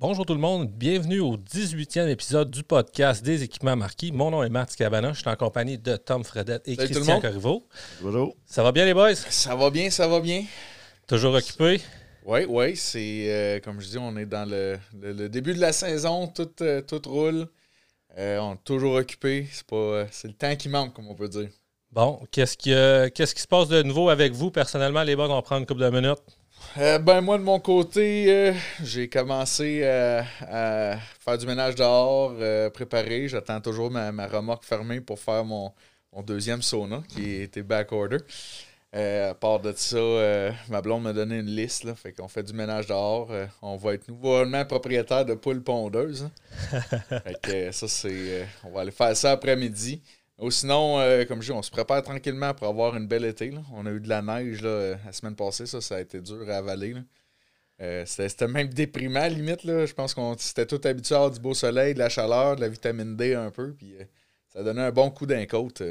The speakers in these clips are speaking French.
Bonjour tout le monde, bienvenue au 18e épisode du podcast des équipements marquis. Mon nom est Marc Cabana, je suis en compagnie de Tom Fredette et Salut Christian. Corriveau. Bonjour. Ça va bien les boys? Ça va bien, ça va bien. Toujours occupé? Oui, oui, c'est euh, comme je dis, on est dans le, le- le début de la saison, tout, euh, tout roule. Euh, on est toujours occupé. C'est pas, euh, c'est le temps qui manque, comme on peut dire. Bon, qu'est-ce qui, euh, qu'est-ce qui se passe de nouveau avec vous? Personnellement les boys? On va prendre une couple de minutes. Euh, ben moi de mon côté, euh, j'ai commencé euh, à faire du ménage dehors, préparer. J'attends toujours ma, ma remorque fermée pour faire mon, mon deuxième sauna qui était back order. À part de ça, ma blonde m'a donné une liste, là, fait qu'on fait du ménage dehors. On va être nouvellement propriétaire de poules pondeuses. hein. fait que ça, c'est. on va aller faire ça après-midi. Sinon, euh, comme je dis, on se prépare tranquillement pour avoir une belle été. là. On a eu de la neige là, euh, la semaine passée, ça, ça a été dur à avaler. Euh, c'était même déprimant, limite. Là. Je pense qu'on s'était tout habitué à avoir du beau soleil, de la chaleur, de la vitamine D un peu. Puis euh, ça donnait un bon coup d'un côte.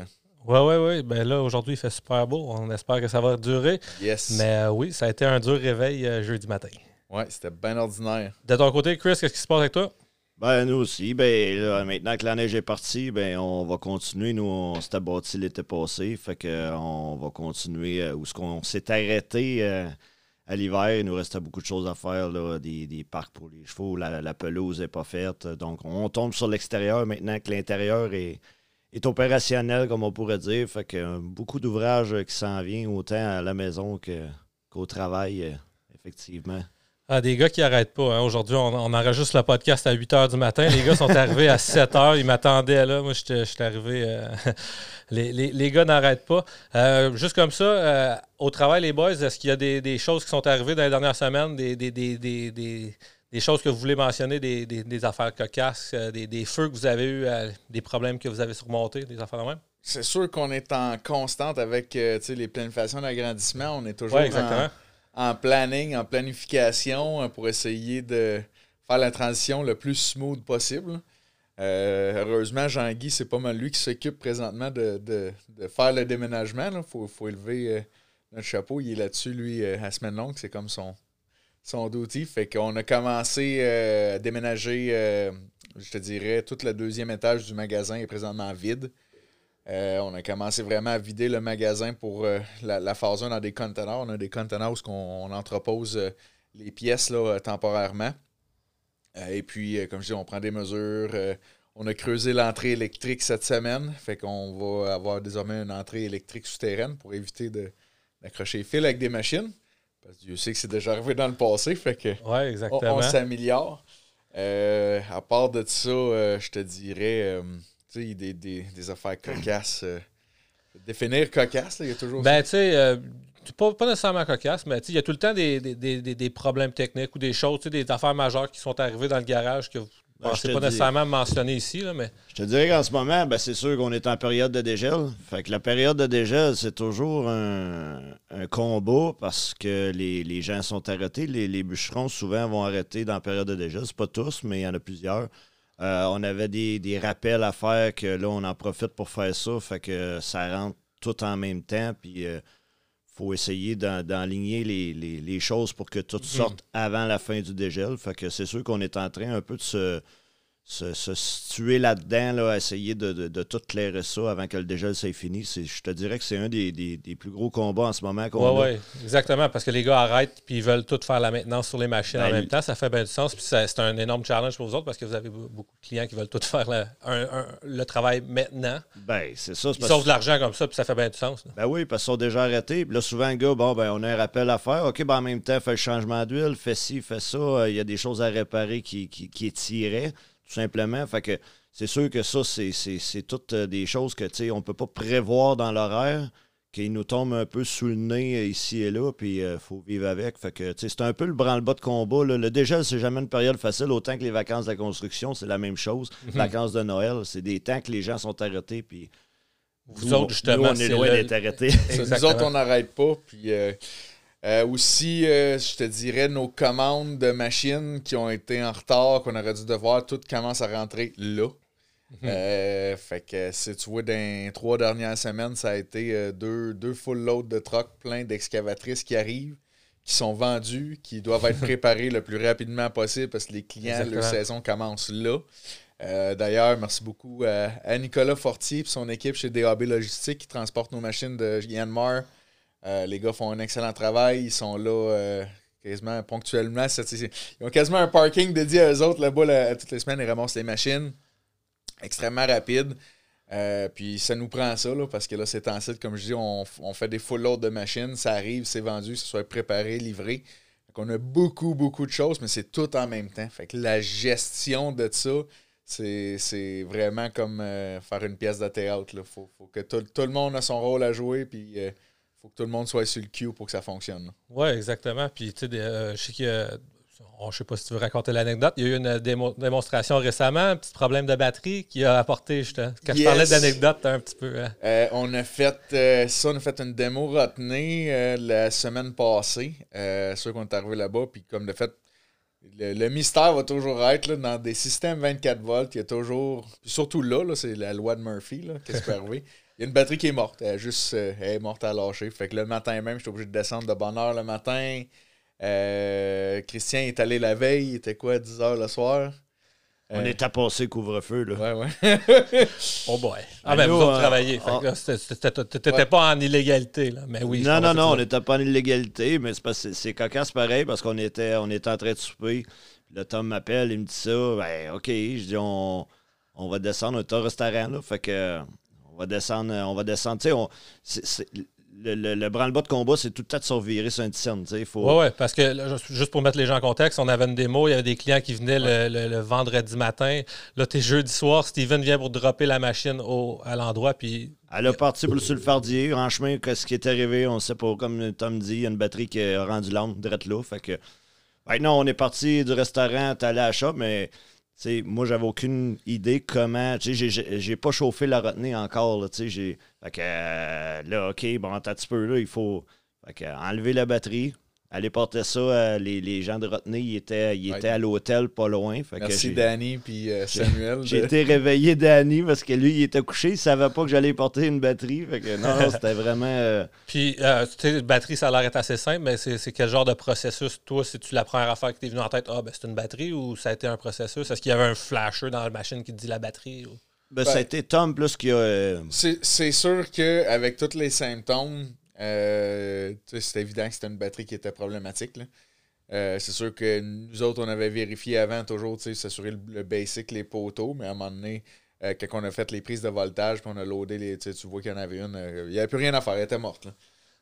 Ouais, ouais, ouais. Ben là, aujourd'hui, il fait super beau. On espère que ça va durer. Yes. Mais oui, ça a été un dur réveil jeudi matin. Ouais, c'était bien ordinaire. De ton côté, Chris, qu'est-ce qui se passe avec toi? Ben, nous aussi. Ben, là, maintenant que la neige est partie, ben, on va continuer. Nous, on s'était bâti l'été passé. Fait que, euh, on va continuer euh, où ce qu'on s'est arrêté euh, à l'hiver. Il nous restait beaucoup de choses à faire, des, des parcs pour les chevaux. La, pelouse n'est pas faite. Donc, on tombe sur l'extérieur maintenant que l'intérieur est, est opérationnel, comme on pourrait dire. Fait que euh, beaucoup d'ouvrages qui s'en viennent, autant à la maison qu'au travail, effectivement. Ah, des gars qui n'arrêtent pas. hein. Aujourd'hui, on, on enregistre le podcast à 8 h du matin. Les gars sont arrivés à 7 h. Ils m'attendaient là. Moi, j'étais j'étais arrivé. euh, les, les- les gars n'arrêtent pas. Euh, juste comme ça, euh, au travail, les boys, est-ce qu'il y a des, des choses qui sont arrivées dans les dernières semaines, des, des, des, des, des- des choses que vous voulez mentionner, des, des- des affaires cocasses, euh, des, des feux que vous avez eus, euh, des problèmes que vous avez surmontés, des affaires de même? C'est sûr qu'on est en constante avec euh, tu sais, les planifications d'agrandissement. On est toujours Oui, exactement. en, en planning, en planification euh, pour essayer de faire la transition le plus smooth possible. Euh, heureusement, Jean-Guy, c'est pas mal lui qui s'occupe présentement de, de- de faire le déménagement. Il faut, faut élever euh, notre chapeau. Il est là-dessus, lui, à semaine longue. C'est comme son, son outil. Fait qu'on a commencé à déménager, je te dirais, tout le deuxième étage du magasin est présentement vide. Euh, on a commencé vraiment à vider le magasin pour euh, la, la phase 1 dans des conteneurs. On a des conteneurs où on, on entrepose euh, les pièces là, temporairement. Et puis, comme je dis, on prend des mesures. on a creusé l'entrée électrique cette semaine. Fait qu'on va avoir désormais une entrée électrique souterraine pour éviter d'accrocher les fils avec des machines. Parce que Dieu sait que c'est déjà arrivé dans le passé. Fait que on, exactement. on s'améliore. Euh, à part de ça, je te dirais, des, des, des affaires cocasses. euh, définir cocasse, là, il y a toujours. Ben, tu sais, euh, pas, pas nécessairement cocasse, mais il y a tout le temps des, des, des- des- des problèmes techniques ou des choses, des affaires majeures qui sont arrivées dans le garage que vous ne Ben, je te pas dis- nécessairement mentionner ici, là, mais Je te dirais qu'en ce moment, ben, c'est sûr qu'on est en période de dégel. Fait que la période de dégel, c'est toujours un, un combat parce que les, les gens sont arrêtés. Les, les bûcherons, souvent, vont arrêter dans la période de dégel. C'est pas tous, mais il y en a plusieurs. Euh, on avait des, des rappels à faire que là, on en profite pour faire ça. Fait que ça rentre tout en même temps. Puis il faut essayer d'enligner les, les- les choses pour que tout sorte avant la fin du dégel. Fait que c'est sûr qu'on est en train un peu de se se, se situer là-dedans, là, essayer de, de, de tout clairer ça avant que le dégel soit fini. Je te dirais que c'est un des, des- des plus gros combats en ce moment qu'on ouais, exactement, parce que les gars arrêtent puis ils veulent tout faire la maintenance sur les machines en Ben, même temps. Ça fait bien du sens. Puis c'est un énorme challenge pour vous autres parce que vous avez be- beaucoup de clients qui veulent tout faire la- un- un- le travail maintenant. Ben, c'est ça. Ils sauvent de l'argent comme ça, puis ça fait bien du sens. là. Ben oui, parce qu'ils sont déjà arrêtés. Puis là, souvent, le gars, bon, ben, on a un rappel à faire. OK, ben, en même temps, fait le changement d'huile, fait ci, fait ça. Euh, Il y a des choses à réparer qui, qui, qui étiraient, tout simplement. Fait que c'est sûr que ça, c'est, c'est, c'est toutes euh, des choses que, tu sais, on peut pas prévoir dans l'horaire, qui nous tombent un peu sous le nez euh, ici et là, puis il faut vivre avec. Fait que, tu sais, c'est un peu le branle-bas de combat. là. Le dégel, c'est jamais une période facile, autant que les vacances de la construction, c'est la même chose. Vacances de Noël, c'est des temps que les gens sont arrêtés, puis Vous nous, autres, justement, nous, on est loin d'être arrêtés. Nous autres, on n'arrête pas. Puis euh, euh, aussi, euh, je te dirais, nos commandes de machines qui ont été en retard, qu'on aurait dû devoir, toutes commencent à rentrer là. Euh, fait que si tu vois, dans les trois dernières semaines, ça a été deux, deux full loads de trucks pleins d'excavatrices qui arrivent, qui sont vendus, qui doivent être préparés le plus rapidement possible parce que les clients, leur saison commence là. Euh, d'ailleurs, merci beaucoup à, Nicolas Fortier et son équipe chez DAB Logistique qui transporte nos machines de Yanmar. Euh, les gars font un excellent travail. Ils sont là euh, quasiment ponctuellement. Ils ont quasiment un parking dédié à eux autres là-bas toutes les semaines. Ils ramassent les machines. Extrêmement rapide. puis ça nous prend ça, parce que là, c'est en site, comme je dis, on, fait des full loads de machines, ça arrive, c'est vendu, ça soit préparé, livré. on a beaucoup, beaucoup de choses, mais c'est tout en même temps. Fait la gestion de ça, c'est vraiment comme euh, faire une pièce de théâtre. Il faut, que tout, le monde ait son rôle à jouer, puis euh, faut que tout le monde soit sur le cue pour que ça fonctionne. Oui, exactement. Puis, tu sais, euh, je sais que. je sais pas si tu veux raconter l'anecdote. Il y a eu une démonstration récemment, un petit problème de batterie qui a apporté. quand je parlais d'anecdote un petit peu. Hein. on a fait ça, on a fait une démo retenue la semaine passée. ceux qu'on est arrivé là-bas, puis comme de fait, le, mystère va toujours être dans des systèmes 24 volts. Il y a toujours. surtout là, c'est la loi de Murphy. Qu'est-ce qui peut arriver? Il y a une batterie qui est morte. Elle est juste euh, est morte à lâcher. Fait que le matin même, j'étais obligé de descendre de bonne heure le matin. Euh, Christian est allé la veille. Il était quoi, 10 heures le soir? On est à passer couvre-feu, là. Ouais, ouais. oh boy. Ah, ben, vous autres travaillez. Ah. T'étais pas en illégalité, là. Mais oui. Non, non, non, on n'était pas en illégalité, mais c'est c'est cocasse pareil parce qu'on était, on était en train de souper. Le Tom m'appelle, il me dit ça. Ben, OK. Je dis, on, on va descendre. On est au restaurant, là. Fait que, on va descendre. On va descendre. Tu sais, le, le, le branle-bas de combat, c'est tout le temps de survirer sur un scène. Faut... Oui, ouais, parce que juste pour mettre les gens en contexte, on avait une démo, il y avait des clients qui venaient le, vendredi matin. Là, t'es jeudi soir, Steven vient pour dropper la machine au, à l'endroit. Puis... Elle a parti pour le sulfardier. En chemin, qu'est-ce qui est arrivé, on ne sait pas. Comme Tom dit, il y a une batterie qui a rendu lente, direct là. Fait que. Ben non, on est parti du restaurant, t'es allé à la shop, mais moi, j'avais aucune idée comment. J'ai pas chauffé la retenue encore. Là, fait que euh, là, OK, bon, un petit peu, là, il faut enlever la batterie, Aller porter ça, euh, les, les, gens de retenue, ils étaient, ils étaient à l'hôtel pas loin. Fait Merci Danny puis euh, Samuel. J'ai été réveillé Danny parce que lui, il était couché, il savait pas que j'allais porter une batterie. Fait que non, c'était vraiment. Euh, puis, tu sais, batterie, ça a l'air assez simple, mais c'est quel genre de processus, toi, si tu la première affaire qui t'est venue en tête, ah, ben c'est une batterie ou ça a été un processus? Est-ce qu'il y avait un flasher dans la machine qui dit la batterie? Ben, ça a ben, été Tom plus qu'il y a. C'est sûr qu'avec tous les symptômes, euh, c'est évident que c'était une batterie qui était problématique. Euh, c'est sûr que nous autres, on avait vérifié avant toujours, s'assurer le, le, basic, les poteaux, mais à un moment donné, euh, quand on a fait les prises de voltage, puis on a loadé les. Tu vois qu'il y en avait une, il n'y avait plus rien à faire, elle était morte.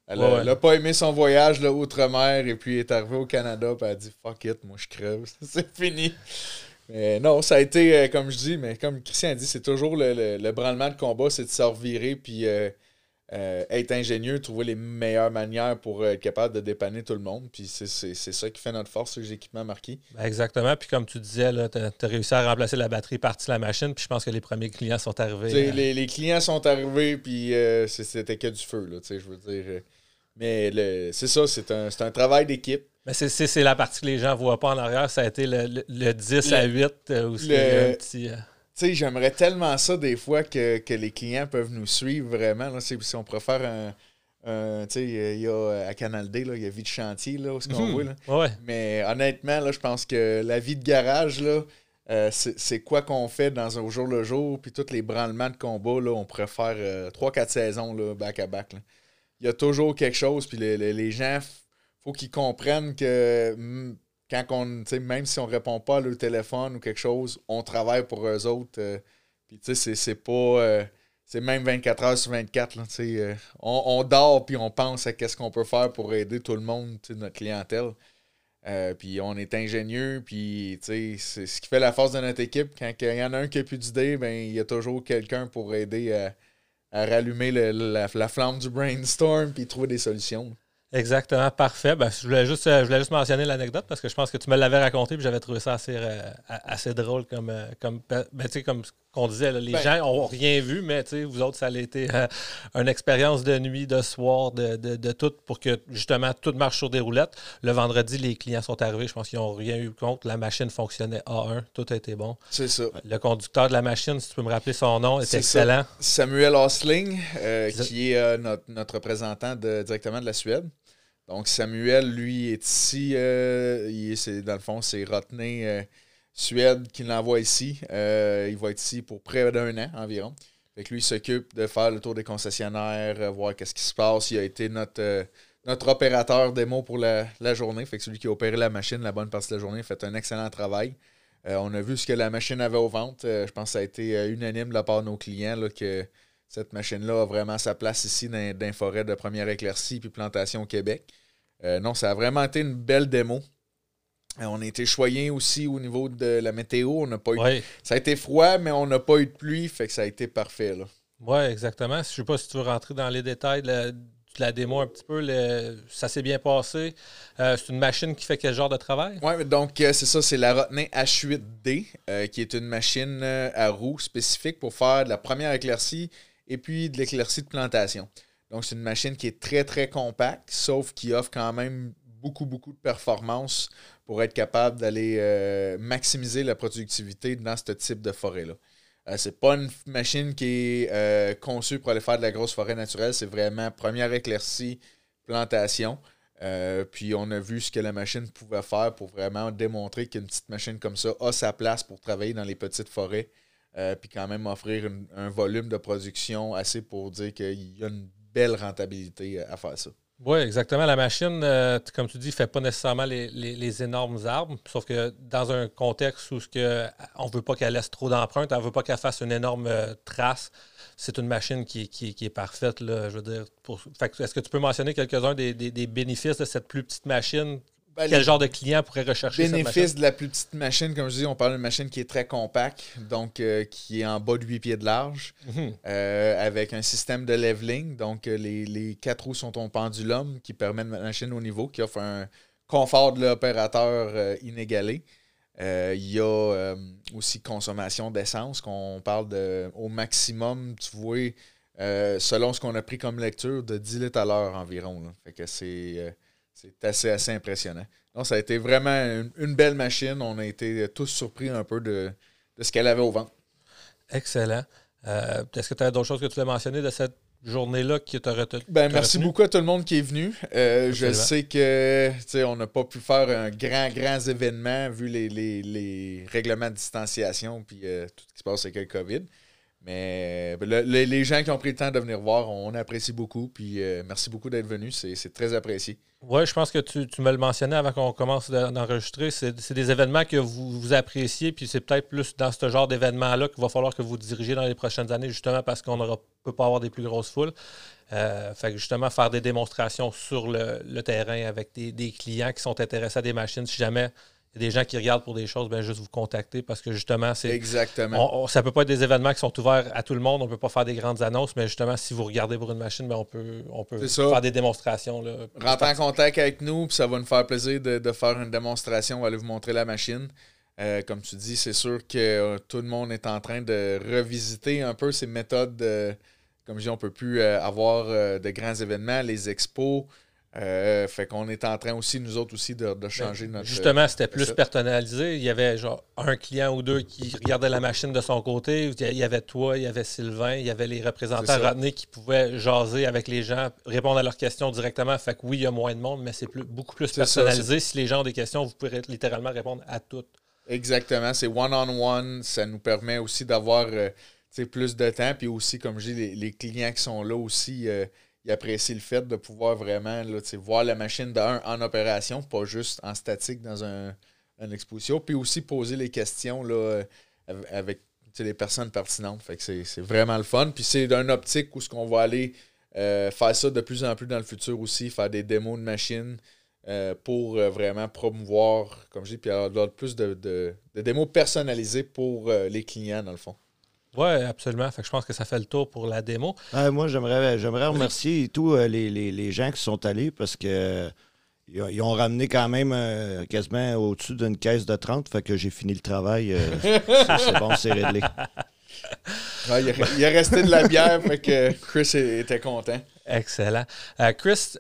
Elle n'a pas aimé son voyage outre-mer et puis est arrivée au Canada puis elle a dit Fuck it, moi je crève, c'est fini. Mais non, ça a été, comme je dis, mais comme Christian a dit, c'est toujours le, le, branlement de combat, c'est de se revirer puis euh, être ingénieux, trouver les meilleures manières pour être capable de dépanner tout le monde. Puis c'est ça qui fait notre force, les équipements marqués. Ben, exactement. Puis comme tu disais, tu as, réussi à remplacer la batterie partie de la machine. Puis je pense que les premiers clients sont arrivés. Euh, les, clients sont arrivés, puis euh, c'était que du feu. Là, je veux dire. Mais c'est ça, c'est un, un, travail d'équipe. Mais c'est la partie que les gens ne voient pas en arrière. Ça a été le, le, 10 à 8 où c'est un petit sais, j'aimerais tellement ça des fois que, les clients peuvent nous suivre vraiment. Là, si on préfère un. tu sais, il y a à Canal D, là, il y a vie de chantier, là, ce qu'on mhm. voit. Mais honnêtement, là, je pense que la vie de garage, là, euh, c'est quoi qu'on fait dans un au jour le jour, puis tous les branlements de combat, là, on préfère euh, 3-4 saisons là, back à back. Il y a toujours quelque chose, puis les, les, gens, faut qu'ils comprennent que hmm, quand on, même si on répond pas à téléphone ou quelque chose, on travaille pour eux autres. Euh, puis tu sais, c'est pas. Euh, c'est même 24 heures sur 24. Là, euh, on, on, dort puis on pense à qu'est-ce qu'on peut faire pour aider tout le monde, notre clientèle. puis on est ingénieux, puis c'est ce qui fait la force de notre équipe. Quand il y en a un qui n'a plus d'idées, ben, il y a toujours quelqu'un pour aider à, rallumer la, la, flamme du brainstorm puis trouver des solutions. Exactement, parfait. Ben, je, voulais juste, euh, je voulais juste mentionner l'anecdote parce que je pense que tu me l'avais raconté et j'avais trouvé ça assez, euh, assez drôle comme, euh, comme, ben, comme qu'on disait. les ben gens n'ont rien vu, mais vous autres, ça a été une expérience de nuit, de soir, de, de, tout pour que justement tout marche sur des roulettes. Le vendredi, les clients sont arrivés. Je pense qu'ils n'ont rien eu compte. La machine fonctionnait A1. Tout a été bon. C'est ça. Le conducteur de la machine, si tu peux me rappeler son nom, est, excellent. Samuel Osling, qui est notre, notre représentant de, directement de la Suède. Donc, Samuel, lui, est ici. il est, dans le fond, c'est Rotney Suède qui l'envoie ici. il va être ici pour près d'un an environ. Lui, il s'occupe de faire le tour des concessionnaires, voir qu'est-ce qui se passe. Il a été notre notre opérateur démo pour la, journée. Fait celui qui a opéré la machine la bonne partie de la journée a fait un excellent travail. Euh, on a vu ce que la machine avait aux ventes. Euh, je pense que ça a été euh, unanime de la part de nos clients que cette machine-là a vraiment sa place ici dans, dans forêt de première éclaircie puis plantation au Québec. non, ça a vraiment été une belle démo. On a été choyés aussi au niveau de la météo. On n'a pas eu... Ça a été froid, mais on n'a pas eu de pluie, fait que ça a été parfait. Oui, exactement. Je ne sais pas si tu veux rentrer dans les détails de la démo un petit peu. ça s'est bien passé. Euh, c'est une machine qui fait quel genre de travail? Oui, donc euh, c'est ça, c'est la Rotney H8D, euh, qui est une machine à roue spécifique pour faire de la première éclaircie et puis de l'éclaircie de plantation. Donc c'est une machine qui est très très compacte, sauf qui offre quand même beaucoup beaucoup de performance pour être capable d'aller maximiser la productivité dans ce type de forêt-là. Euh, c'est pas une machine qui est euh, conçue pour aller faire de la grosse forêt naturelle. C'est vraiment première éclaircie, plantation. Euh, puis on a vu ce que la machine pouvait faire pour vraiment démontrer qu'une petite machine comme ça a sa place pour travailler dans les petites forêts. puis quand même offrir un volume de production assez pour dire qu'il y a une belle rentabilité à faire ça. Oui, exactement. La machine, euh, comme tu dis, ne fait pas nécessairement les, énormes arbres, sauf que dans un contexte où ce que, on ne veut pas qu'elle laisse trop d'empreintes, on ne veut pas qu'elle fasse une énorme euh, trace, c'est une machine qui, est parfaite. Je veux dire, est-ce que tu peux mentionner quelques-uns des, des, bénéfices de cette plus petite machine ben, Quel genre de client pourrait rechercher Bénéfice de la plus petite machine, comme je dis, on parle d'une machine qui est très compacte, donc euh, qui est en bas de 8 pieds de large, mhm. euh, avec un système de leveling. Donc, euh, les, quatre roues sont en pendulum qui permet de mettre la machine au niveau, qui offre un confort de l'opérateur inégalé. Il y a aussi consommation d'essence, qu'on parle de au maximum, tu vois, selon ce qu'on a pris comme lecture, de 10 litres à l'heure environ. Fait que c'est c'est assez, assez impressionnant. Donc, ça a été vraiment une, belle machine. On a été tous surpris un peu de, ce qu'elle avait au ventre. Excellent. Euh, est-ce que tu as d'autres choses que tu voulais mentionner de cette journée-là qui t'a retenu? Ben, merci beaucoup à tout le monde qui est venu. Euh, je sais que on n'a pas pu faire un grand, grand événement vu les, règlements de distanciation puis euh, tout ce qui se passe avec le COVID. Mais ben, les gens qui ont pris le temps de venir voir, on apprécie beaucoup. Puis merci beaucoup d'être venu. C'est très apprécié. Oui, je pense que tu, me le mentionnais avant qu'on commence d'enregistrer. C'est des événements que vous, appréciez, puis c'est peut-être plus dans ce genre d'événements-là qu'il va falloir que vous dirigez dans les prochaines années, justement parce qu'on ne peut pas avoir des plus grosses foules. Euh, fait que justement, faire des démonstrations sur le, terrain avec des, clients qui sont intéressés à des machines, si jamais des gens qui regardent pour des choses, bien juste vous contacter parce que justement, c'est. Exactement. ça peut pas être des événements qui sont ouverts à tout le monde. On peut pas faire des grandes annonces, mais justement, si vous regardez pour une machine, bien, on peut, on peut faire des démonstrations. Là, Rentrez en contact avec nous, puis ça va nous faire plaisir de, faire une démonstration. On va aller vous montrer la machine. Euh, comme tu dis, c'est sûr que euh, tout le monde est en train de revisiter un peu ces méthodes. comme je dis, on ne peut plus euh, avoir de grands événements, les expos. Euh, fait qu'on est en train aussi, nous autres aussi, de, changer ben, notre. Justement, c'était plus personnalisé. Il y avait genre un client ou deux qui regardait la machine de son côté. Il y avait toi, il y avait Sylvain, il y avait les représentants retenus qui pouvaient jaser avec les gens, répondre à leurs questions directement. Fait que oui, il y a moins de monde, mais c'est plus, beaucoup plus personnalisé. si les gens ont des questions, vous pouvez littéralement répondre à toutes. Exactement. C'est one-on-one. Ça nous permet aussi d'avoir euh, plus de temps. Puis aussi, comme je dis, les, clients qui sont là aussi. Euh, il apprécie le fait de pouvoir vraiment là, voir la machine d'un en opération, pas juste en statique dans un, une exposition, puis aussi poser les questions là, avec les personnes pertinentes. Fait que c'est vraiment le fun. Puis c'est d'un optique où ce qu'on va aller euh, faire ça de plus en plus dans le futur aussi, faire des démos de machines euh, pour euh, vraiment promouvoir, comme je dis, puis avoir plus de, de, de démos personnalisées pour les clients dans le fond. Oui, absolument. Fait je pense que ça fait le tour pour la démo. moi, j'aimerais, j'aimerais remercier tous euh, les, gens qui sont allés parce que ils ont ramené quand même euh, quasiment au-dessus d'une caisse de 30. Fait que j'ai fini le travail. Euh, c'est bon, c'est réglé. il, a, resté de la bière, fait que Chris était content. Excellent. Chris,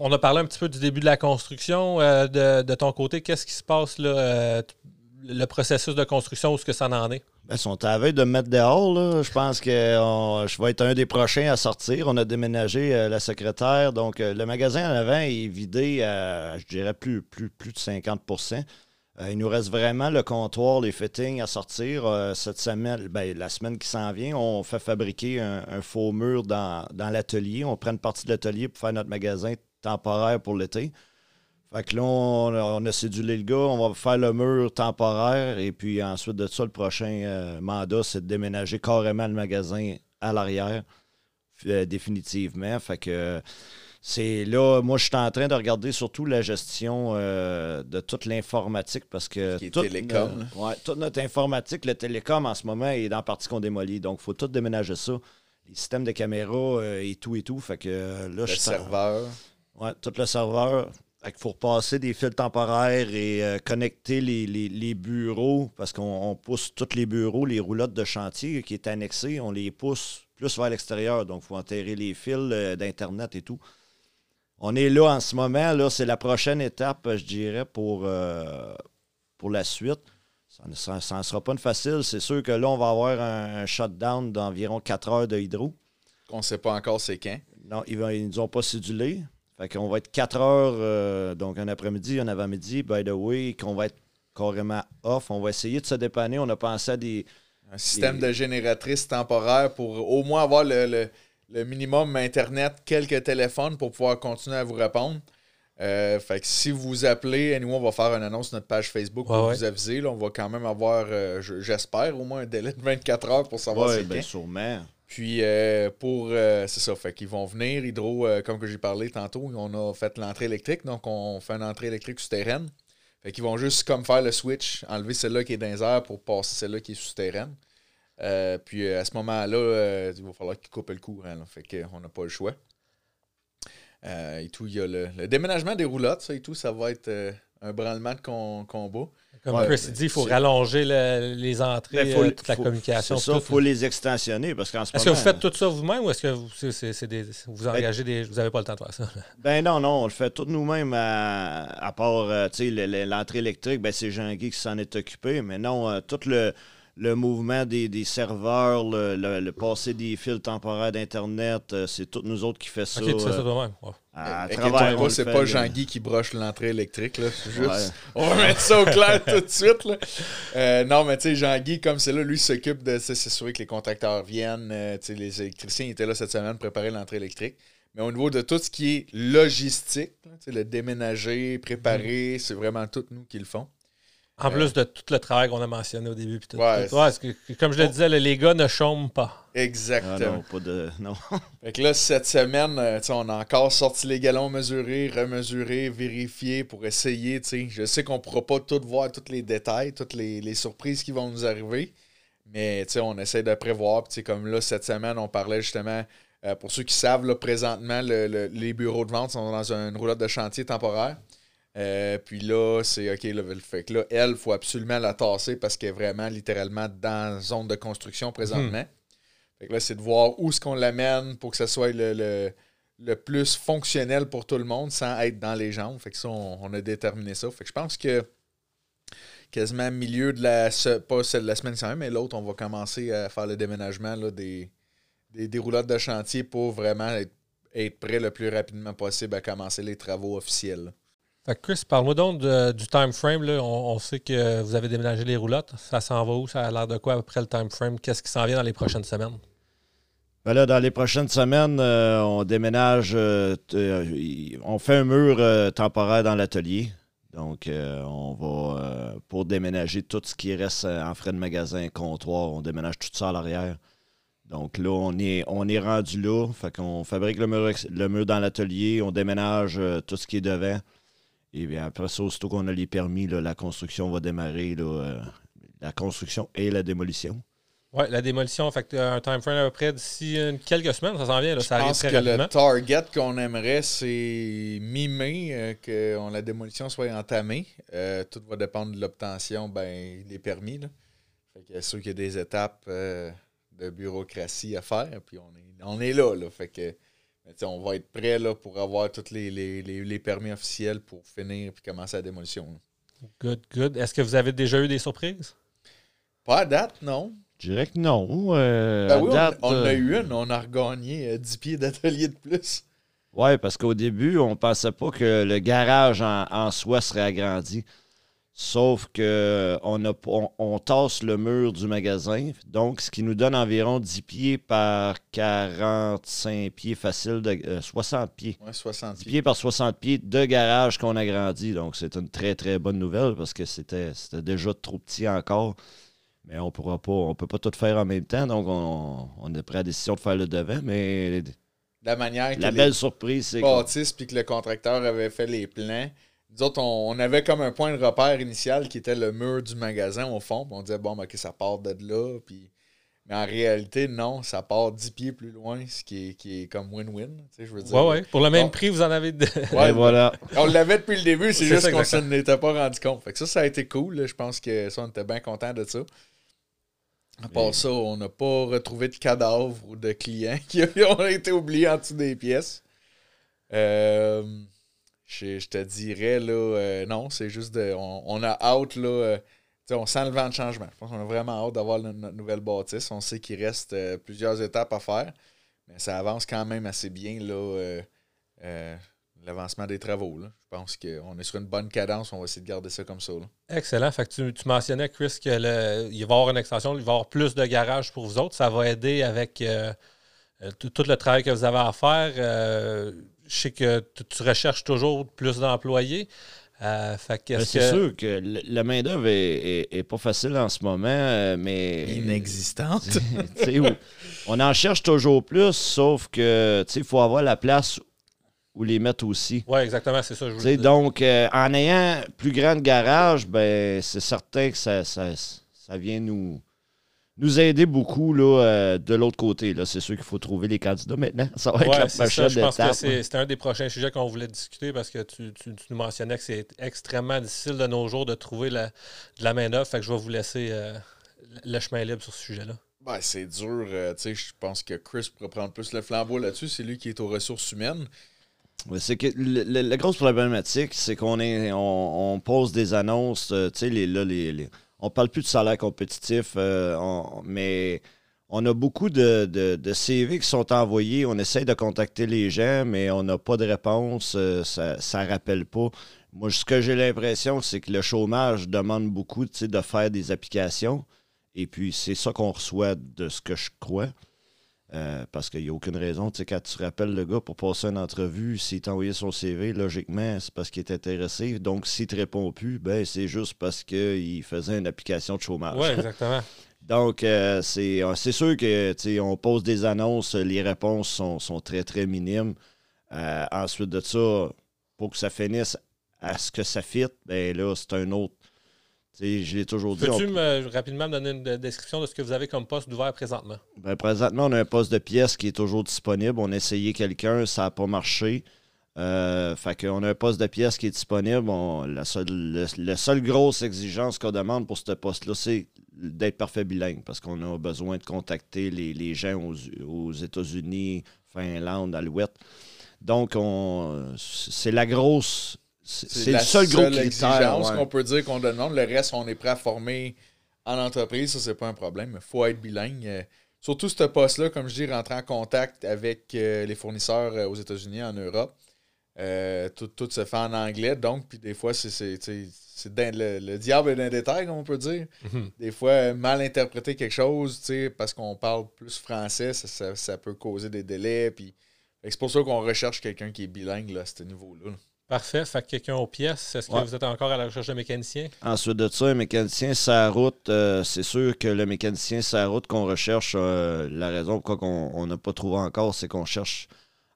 on a parlé un petit peu du début de la construction. De, de, ton côté, qu'est-ce qui se passe là? le processus de construction, où est-ce que ça en est? Ben, sont à veille de me mettre dehors. Là. Je pense que je vais être un des prochains à sortir. On a déménagé euh, la secrétaire. Donc, euh, le magasin en avant est vidé à, je dirais, plus, plus, plus de 50% euh, Il nous reste vraiment le comptoir, les fittings à sortir. cette semaine, ben, la semaine qui s'en vient, on fait fabriquer un, faux mur dans, dans l'atelier. On prend une partie de l'atelier pour faire notre magasin temporaire pour l'été. Fait que là, on, a cédulé le gars, on va faire le mur temporaire et puis ensuite de ça, le prochain euh, mandat, c'est de déménager carrément le magasin à l'arrière, euh, définitivement. Fait que c'est là, moi, je suis en train de regarder surtout la gestion euh, de toute l'informatique parce que. Qui est toute, télécom. ouais, toute notre informatique, le télécom en ce moment est dans la partie qu'on démolit. Donc, il faut tout déménager ça. Les systèmes de caméra et tout et tout. Fait que là, le je serveur. Ouais, tout le serveur. Il faut repasser des fils temporaires et euh, connecter les, bureaux parce qu'on pousse tous les bureaux, les roulottes de chantier qui est annexé, on les pousse plus vers l'extérieur. Donc, il faut enterrer les fils euh, d'Internet et tout. On est là en ce moment. Là, c'est la prochaine étape, je dirais, pour, euh, pour la suite. Ça ne sera pas une facile. C'est sûr que là, on va avoir un, shutdown d'environ 4 heures de hydro. Qu'on ne sait pas encore c'est quand. Non, ils ne nous ont pas cédulé. Fait qu'on va être 4 heures, euh, donc un après-midi, un avant-midi, by the way, qu'on va être carrément off. On va essayer de se dépanner. On a pensé à des. Un système de génératrice temporaire pour au moins avoir le, minimum Internet, quelques téléphones pour pouvoir continuer à vous répondre. Euh, fait que si vous appelez, nous, on va faire une annonce sur notre page Facebook pour vous aviser. Là, on va quand même avoir, euh, j'espère, au moins un délai de 24 heures pour savoir ouais, bien sûrement. Puis euh, pour euh, c'est ça, fait qu'ils vont venir, Hydro, euh, comme que j'ai parlé tantôt, on a fait l'entrée électrique, donc on fait une entrée électrique souterraine. Fait qu'ils vont juste comme faire le switch, enlever celle-là qui est dans les airs pour passer celle-là qui est souterraine. puis à ce moment-là, il va falloir qu'ils coupent le courant. fait qu'on n'a pas le choix. et tout, il y a le, déménagement des roulottes, ça et tout, ça va être un branlement de combat. Comme Chris dit, il faut rallonger les entrées, euh, toute la communication. C'est ça, il faut les extensionner parce qu'en ce Est-ce que vous faites tout ça vous-même ou est-ce que vous, vous ben, engagez des. Vous n'avez pas le temps de faire ça? Ben non, non, on le fait tout nous-mêmes à, part euh, l'entrée électrique, ben c'est Jean-Guy qui s'en est occupé, mais non, euh, tout le le mouvement des, serveurs, le, le, passer des fils temporaires d'Internet, c'est tous nous autres qui fait ça. Ok, tu fais ça toi-même. Ouais. c'est pas Jean-Guy qui broche l'entrée électrique. Là. Juste, On va mettre ça au clair tout de suite. Euh, non, mais tu sais, Jean-Guy, comme c'est là, lui s'occupe de s'assurer que les contracteurs viennent. Euh, les électriciens étaient là cette semaine pour préparer l'entrée électrique. Mais au niveau de tout ce qui est logistique, le déménager, préparer, mm. c'est vraiment tout nous qui le font. En plus de tout le travail qu'on a mentionné au début. tout, comme je le disais, les gars ne chôment pas. Exactement. Ah non, pas de. Non. fait que là, cette semaine, euh, on a encore sorti les galons mesurés, remesurés, vérifiés pour essayer. Je sais qu'on ne pourra pas tout voir, tous les détails, toutes les, surprises qui vont nous arriver. Mais on essaie de prévoir. comme là, cette semaine, on parlait justement. Euh, pour ceux qui savent, là, présentement, les bureaux de vente sont dans une roulotte de chantier temporaire. Euh, puis là, c'est OK, là, fait que là, elle, il faut absolument la tasser parce qu'elle est vraiment littéralement dans zone de construction présentement. Hmm. Fait que là, c'est de voir où est-ce qu'on l'amène pour que ce soit le, plus fonctionnel pour tout le monde sans être dans les jambes. Fait que ça, on, a déterminé ça. Fait que je pense que quasiment milieu de la pas celle de la semaine quand mais l'autre, on va commencer à faire le déménagement là, des, des, de chantier pour vraiment être, être, prêt le plus rapidement possible à commencer les travaux officiels. Chris, parle-moi donc du time frame. Là. On, sait que vous avez déménagé les roulottes. Ça s'en va où? Ça a l'air de quoi après le time frame? Qu'est-ce qui s'en vient dans les prochaines semaines? Ben là, dans les prochaines semaines, euh, on déménage, euh, euh, on fait un mur temporaire dans l'atelier. Donc, on va, pour déménager tout ce qui reste en frais de magasin, comptoir, on déménage tout ça à l'arrière. Donc là, on est, on est rendu là. Fait qu'on fabrique le mur, le mur dans l'atelier, on déménage tout ce qui est devant. Et bien après ça, aussitôt qu'on a les permis, la construction va démarrer. Euh, la construction et la démolition. Oui, la démolition, fait un time frame à peu près d'ici quelques semaines, ça s'en vient. Là, ça Je pense que le target qu'on aimerait, c'est mi-mai euh, que la démolition soit entamée. Euh, tout va dépendre de l'obtention ben, des permis. Là. Fait que sûr qu'il y a des étapes de bureaucratie à faire, puis on est, on est là, là. Fait que on va être prêt là, pour avoir tous les, permis officiels pour finir et commencer la démolition. Good, good. Est-ce que vous avez déjà eu des surprises? Pas à date, non. Je dirais que non. Euh, Ben oui, on- date, on, a euh, eu une, on a regagné euh, 10 pieds d'atelier de plus. Oui, parce qu'au début, on pensait pas que le garage en, en soi serait agrandi. Sauf que on, a, on, on tasse le mur du magasin, donc ce qui nous donne environ 10 pieds par 45 pieds facile, de, euh, 60 pieds. Ouais, 60 10 pieds. pieds par 60 pieds de garage qu'on agrandit. Donc c'est une très très bonne nouvelle parce que c'était déjà trop petit encore. Mais on pourra pas, on peut pas tout faire en même temps, donc on, on a pris la décision de faire le devant. Mais La manière que la les belle surprise, c'est qu'on bâtisses puis que le contracteur avait fait les plans. Nous autres, on, on avait comme un point de repère initial qui était le mur du magasin au fond. Puis on disait, bon, ben, ok, ça part de là. Puis... Mais en réalité, non, ça part 10 pieds plus loin, ce qui est, qui est comme win-win. tu sais, Je veux dire. Ouais, ouais. Pour le même Bon. prix, vous en avez deux. Ouais, voilà. On l'avait depuis le début, c'est juste ça, qu'on s'en était pas rendu compte. Fait que ça, ça a été cool. là. Je pense que ça, on était bien content de ça. À part ça, on n'a pas retrouvé de cadavres ou de clients qui ont été oubliés en dessous des pièces. Euh, je, te dirais, là, euh, non, c'est juste de. On, on a hâte, là. euh, on sent le vent de changement. Je pense qu'on a vraiment hâte d'avoir notre, nouvelle bâtisse. On sait qu'il reste euh, plusieurs étapes à faire, mais ça avance quand même assez bien, là. euh, l'avancement des travaux. Je pense qu'on est sur une bonne cadence. On va essayer de garder ça comme ça. là. Excellent. Tu, mentionnais, Chris, qu'il va y avoir une extension, il va y avoir plus de garages pour vous autres. Ça va aider avec tout le travail que vous avez à faire. Je sais que tu, recherches toujours plus d'employés. Euh, Ben, C'est que- sûr que le- la main-d'œuvre est, est- est pas facile en ce moment, euh, mais. Inexistante. On en cherche toujours plus, sauf que tu sais, il faut avoir la place où les mettre aussi. Oui, exactement, c'est ça. Je voulais dire. donc, euh, en ayant plus grand garage, ben, c'est certain que ça, ça, ça vient nous, nous aider beaucoup là, euh, de l'autre côté. Là. C'est sûr qu'il faut trouver les candidats maintenant. Ça va être la c'est ça. prochaine Je pense que étape. c'est c'est un des prochains sujets qu'on voulait discuter parce que tu, tu- tu nous mentionnais que c'est extrêmement difficile de nos jours de trouver la, de la main-d'œuvre. Fait que je vais vous laisser euh, le chemin libre sur ce sujet-là. Ben, c'est dur. euh, tu sais, je pense que Chris pourrait prendre plus le flambeau là-dessus. C'est lui qui est aux ressources humaines. Ouais, c'est que le- le- la grosse problématique, c'est qu'on est, on, on pose des annonces, euh, tu sais, les, là, les, les- on parle plus de salaire compétitif, euh, mais on a beaucoup de, de- CV qui sont envoyés. On essaie de contacter les gens, mais on n'a pas de réponse. euh, ça ne rappelle pas. Moi, ce que j'ai l'impression, c'est que le chômage demande beaucoup de faire des applications. Et puis, c'est ça qu'on reçoit de ce que je crois. Euh, parce qu'il n'y a aucune raison. Tu sais, quand tu rappelles le gars pour passer une entrevue, s'il t'a envoyé son CV, logiquement, c'est parce qu'il est intéressé. Donc, s'il ne te répond plus, ben, c'est juste parce qu'il faisait une application de chômage. Oui, exactement. Donc, euh, c'est euh, c'est sûr que tu sais, on pose des annonces, les réponses sont, sont très, très minimes. Euh, ensuite de ça, pour que ça finisse à ce que ça fit, ben là, c'est un autre. Je l'ai toujours dit. on- Peux-tu me- rapidement me donner une description de ce que vous avez comme poste d'ouvert présentement? Ben, présentement, on a un poste de pièce qui est toujours disponible. On a essayé quelqu'un, ça n'a pas marché. Euh, fait qu'on a un poste de pièce qui est disponible. On- la, seule, le- la seule grosse exigence qu'on demande pour ce poste-là, c'est d'être parfait bilingue parce qu'on a besoin de contacter les, les gens aux, aux États-Unis, Finlande, Alouette. Donc, on, c'est la grosse. C'est le seul gros critère. ouais. qu'on peut dire qu'on demande. Le reste, on est prêt à former en entreprise. Ça, c'est pas un problème. Il faut être bilingue. Euh, Surtout ce poste-là, comme je dis, rentrer en contact avec euh, les fournisseurs euh, aux États-Unis, en Europe. Euh, tout, tout se fait en anglais, donc, puis des fois, c'est le, le diable est dans les détails, comme on peut dire. Mhm. Des fois, mal interpréter quelque chose, parce qu'on parle plus français, ça, ça- ça peut causer des délais. Puis... C'est pour ça qu'on recherche quelqu'un qui est bilingue là, à ce niveau-là. là. Parfait. Fait que quelqu'un aux pièces, est-ce que Ouais. vous êtes encore à la recherche de mécaniciens? Ensuite de ça, un mécanicien sa route, euh, c'est sûr que le mécanicien sa route qu'on recherche, euh, la raison pourquoi on n'a pas trouvé encore, c'est qu'on cherche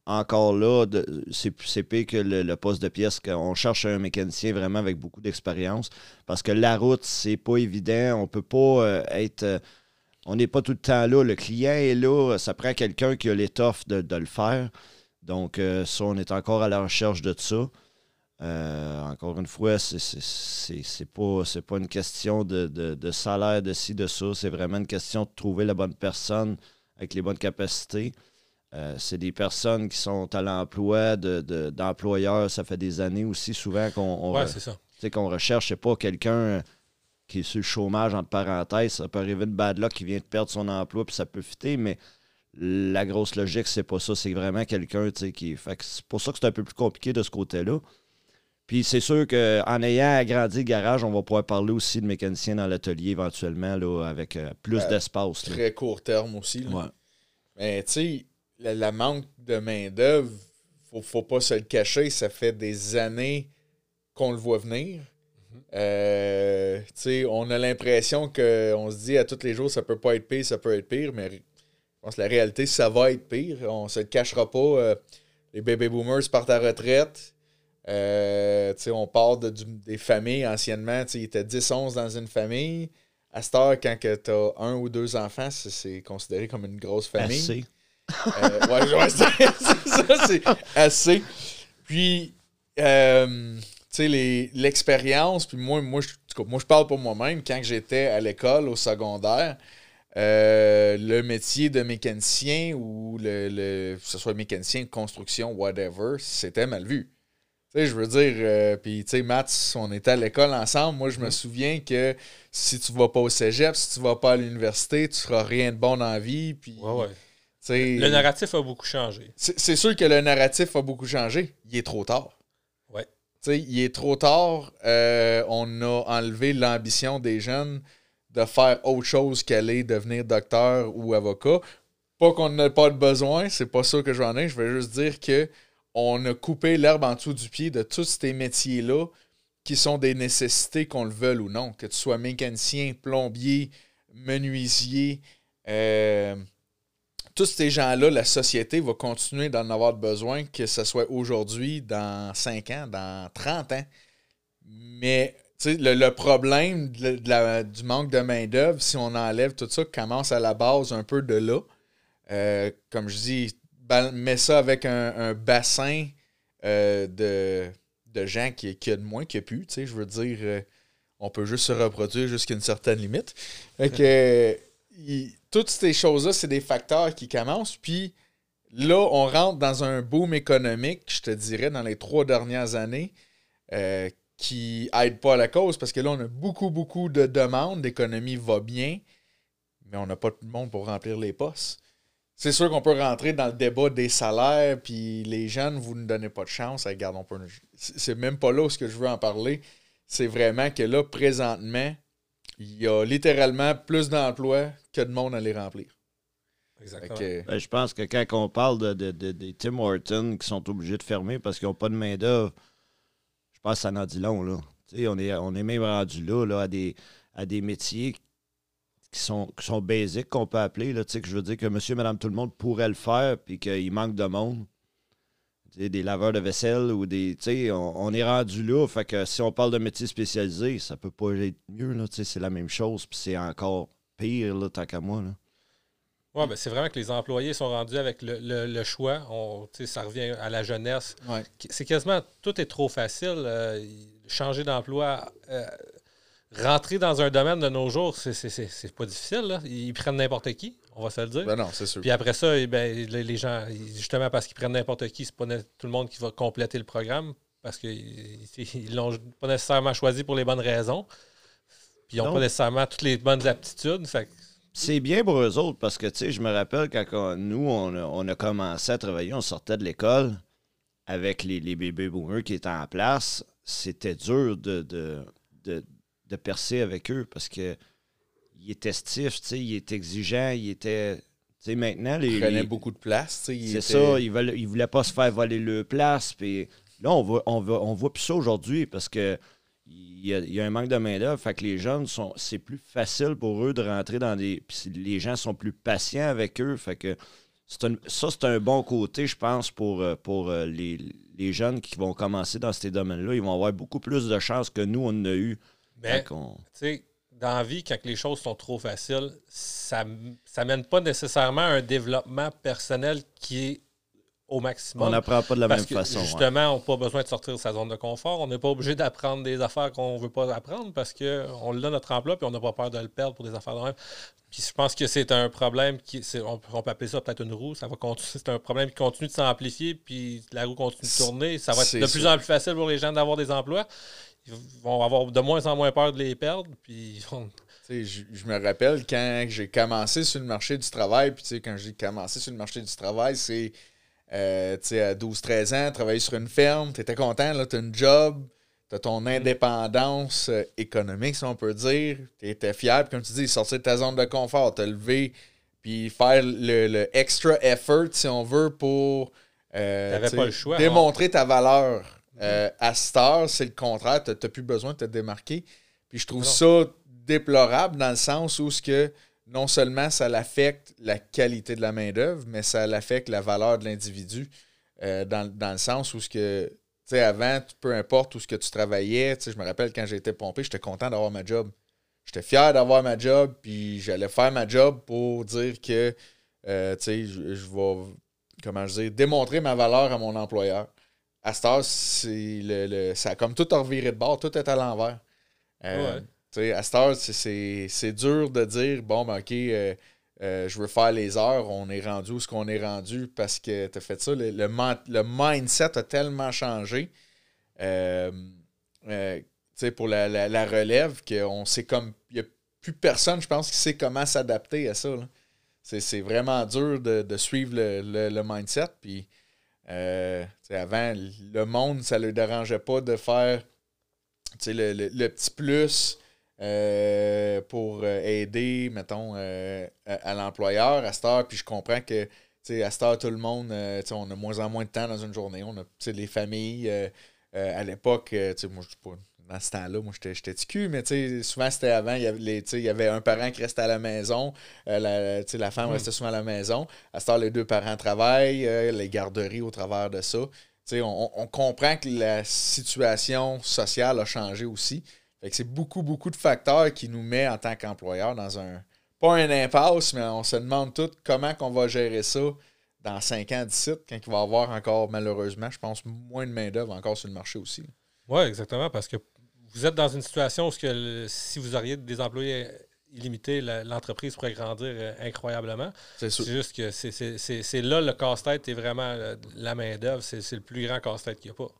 encore là, c'est pire que le, le poste de pièce, qu'on cherche un mécanicien vraiment avec beaucoup d'expérience, parce que la route, c'est pas évident, on peut pas euh, être... on n'est pas tout le temps là, le client est là, ça prend quelqu'un qui a l'étoffe de, de le faire. Donc, euh, ça, on est encore à la recherche de ça. Euh, encore une fois, c'est- pas, pas une question de, de- de salaire de ci, de ça. C'est vraiment une question de trouver la bonne personne avec les bonnes capacités. Euh, c'est des personnes qui sont à l'emploi de- de- d'employeurs. ça fait des années aussi, souvent, qu'on on Ouais, re- qu'on recherche. C'est pas quelqu'un qui est sur le chômage, entre parenthèses. Ça peut arriver de bad luck qui vient de perdre son emploi, puis ça peut fitter, mais la grosse logique, c'est pas ça. C'est vraiment quelqu'un qui. c'est pour ça que c'est un peu plus compliqué de ce côté-là. Puis c'est sûr qu'en ayant agrandi le garage, on va pouvoir parler aussi de mécanicien dans l'atelier éventuellement, là, avec euh, plus d'espace. Très court terme aussi. Mais tu sais, la, manque de main-d'œuvre, faut, faut pas se le cacher, ça fait des années qu'on le voit venir. Mhm. Euh, on a l'impression qu'on se dit à tous les jours, ça peut pas être pire, ça peut être pire, mais je pense que la réalité, ça va être pire. On se le cachera pas. Euh, les baby boomers partent à retraite. Euh, on part de, des familles anciennement. Il était 10-11 dans une famille. À cette heure, quand tu as un ou deux enfants, c'est considéré comme une grosse famille. Euh, ouais, c'est ça, c'est assez. Puis, euh, tu sais, l'expérience, puis moi, moi, je, moi, je parle pour moi-même. Quand j'étais à l'école, au secondaire, euh, le métier de mécanicien ou le, le, que ce soit mécanicien construction, whatever, c'était mal vu. Tu sais, je veux dire, puis tu sais, Matt, on était à l'école ensemble. Moi, je me souviens que si tu vas pas au cégep, si tu vas pas à l'université, tu feras rien de bon dans la vie. Puis, ouais, ouais le narratif a beaucoup changé. C'est sûr que le narratif a beaucoup changé. Il est trop tard. Ouais. il est trop tard. Euh, on a enlevé l'ambition des jeunes de faire autre chose qu'aller devenir docteur ou avocat. Pas qu'on n'a pas de besoin, c'est pas ça que j'en ai. Je veux juste dire que on a coupé l'herbe en dessous du pied de tous ces métiers-là qui sont des nécessités qu'on le veuille ou non. Que tu sois mécanicien, plombier, menuisier, euh, tous ces gens-là, la société va continuer d'en avoir besoin, que ce soit aujourd'hui, dans 5 ans, dans 30 ans. Mais le, le, problème du manque de main-d'œuvre, si on enlève tout ça, commence à la base un peu de là. Euh, comme je dis, mets ça avec un, bassin euh, de, gens qui, qui a de moins, qui a plus. Je veux dire, euh, on peut juste se reproduire jusqu'à une certaine limite. Toutes ces choses-là, c'est des facteurs qui commencent. Puis là, on rentre dans un boom économique, je te dirais, dans les trois dernières années, euh, qui aide pas à la cause parce que là, on a beaucoup, beaucoup de demandes. L'économie va bien, mais on n'a pas tout le monde pour remplir les postes. C'est sûr qu'on peut rentrer dans le débat des salaires, puis les jeunes, vous ne donnez pas de chance. Regarde, on peut... C'est même pas là où ce que je veux en parler. C'est vraiment que là, présentement, il y a littéralement plus d'emplois que de monde à les remplir. Exactement. Ben, je pense que quand on parle de, des Tim Hortons qui sont obligés de fermer parce qu'ils n'ont pas de main-d'œuvre, je pense que ça en dit long. Là. on, est, on est même rendu là, là à, des, à des métiers qui sont, qui basiques qu'on peut appeler. Je veux dire que monsieur, madame, tout le monde pourrait le faire puis qu'il manque de monde des laveurs de vaisselle ou des. On, on est rendu là. Fait que si on parle de métier spécialisé, ça peut pas être mieux. C'est la même chose. C'est encore pire, là, tant qu'à moi. Oui, ben c'est vraiment que les employés sont rendus avec le, choix. On, ça revient à la jeunesse. C'est quasiment tout est trop facile. Euh, changer d'emploi, euh, rentrer dans un domaine de nos jours, c'est pas difficile. Là. Ils prennent n'importe qui, on va se le dire. Ben non, c'est sûr. Puis après ça, eh ben, les gens, justement parce qu'ils prennent n'importe qui, c'est pas tout le monde qui va compléter le programme parce qu'ils l'ont pas nécessairement choisi pour les bonnes raisons. Puis ils n'ont pas nécessairement toutes les bonnes aptitudes. C'est bien pour eux autres parce que, tu sais, je me rappelle quand nous, on a, commencé à travailler, on sortait de l'école avec les, les bébés boomers qui étaient en place. C'était dur de, de de percer avec eux parce que il était stiff, il était exigeant, il était. maintenant, les, il prenait beaucoup de place. C'est ça, il ne voulait pas se faire voler le place. Puis là, on voit, on voit, on voit plus ça aujourd'hui parce que il y, a, un manque de main-d'œuvre. Fait que les jeunes sont. C'est plus facile pour eux de rentrer dans des. les gens sont plus patients avec eux. Fait que ça, c'est un bon côté, je pense, pour, euh, pour euh, les, les, jeunes qui vont commencer dans ces domaines-là. Ils vont avoir beaucoup plus de chances que nous, on a eu mais, tu sais, dans la vie, quand les choses sont trop faciles, ça ne mène pas nécessairement à un développement personnel qui est au maximum. On n'apprend pas de la même façon. Justement, on n'a pas besoin de sortir de sa zone de confort. On n'est pas obligé d'apprendre des affaires qu'on ne veut pas apprendre parce qu'on l'a notre emploi et on n'a pas peur de le perdre pour des affaires de même. Puis je pense que c'est un problème qui. On, on, peut appeler ça peut-être une roue. Ça va C'est un problème qui continue de s'amplifier, puis la roue continue de tourner. Ça va être de plus en plus facile pour les gens d'avoir des emplois ils vont avoir de moins en moins peur de les perdre. Puis je, je, me rappelle quand j'ai commencé sur le marché du travail, puis quand j'ai commencé sur le marché du travail, c'est euh, à 12-13 ans, travailler sur une ferme, tu étais content, tu as une job, tu as ton mm-hmm. indépendance euh, économique, si on peut dire. Tu étais fier, puis comme tu dis, sortir de ta zone de confort, te lever, puis faire le, extra effort, si on veut, pour euh, démontrer ta valeur. Euh, à Star, c'est le contraire, tu n'as plus besoin de te démarquer. Puis je trouve ça déplorable dans le sens où ce que non seulement ça l'affecte la qualité de la main-d'œuvre, mais ça l'affecte la valeur de l'individu. Euh, dans, le sens où ce que, tu sais, avant, peu importe où ce que tu travaillais, tu sais, je me rappelle quand j'étais pompé, j'étais content d'avoir ma job. J'étais fier d'avoir ma job, puis j'allais faire ma job pour dire que, euh, tu sais, je, vais, comment je dis, démontrer ma valeur à mon employeur. À Star, c'est le, ça a comme tout reviré de bord, tout est à l'envers. Euh, à Star, c'est dur de dire, bon, ben, OK, euh, euh, je veux faire les heures, on est rendu où ce qu'on est rendu parce que tu as fait ça. Le, le, mindset a tellement changé euh, pour la, la, relève qu'on comme. Il n'y a plus personne, je pense, qui sait comment s'adapter à ça. C'est vraiment dur de, suivre le, mindset. Puis avant, le monde, ça ne le dérangeait pas de faire le, petit plus euh, pour euh, aider, mettons, euh, à, l'employeur à cette puis je comprends que, à cette tout le monde, on a moins en moins de temps dans une journée. On a, les familles, à l'époque, moi, je pas dans ce temps-là, moi, j'étais ticu, mais souvent, c'était avant, il y, avait il y avait un parent qui restait à la maison, la, la femme restait souvent à la maison. À cette les deux parents travaillent, les garderies au travers de ça. On, on, comprend que la situation sociale a changé aussi c'est beaucoup, beaucoup de facteurs qui nous met en tant qu'employeur dans un. Pas un impasse, mais on se demande tout comment qu'on va gérer ça dans 5 ans d'ici, quand il va y avoir encore, malheureusement, je pense, moins de main-d'œuvre encore sur le marché aussi. Oui, exactement, parce que vous êtes dans une situation où que, si vous auriez des employés illimités, l'entreprise pourrait grandir euh, incroyablement. C'est juste que c'est là le casse-tête est vraiment euh, la main-d'œuvre. C'est le plus grand casse-tête qu'il n'y a pas.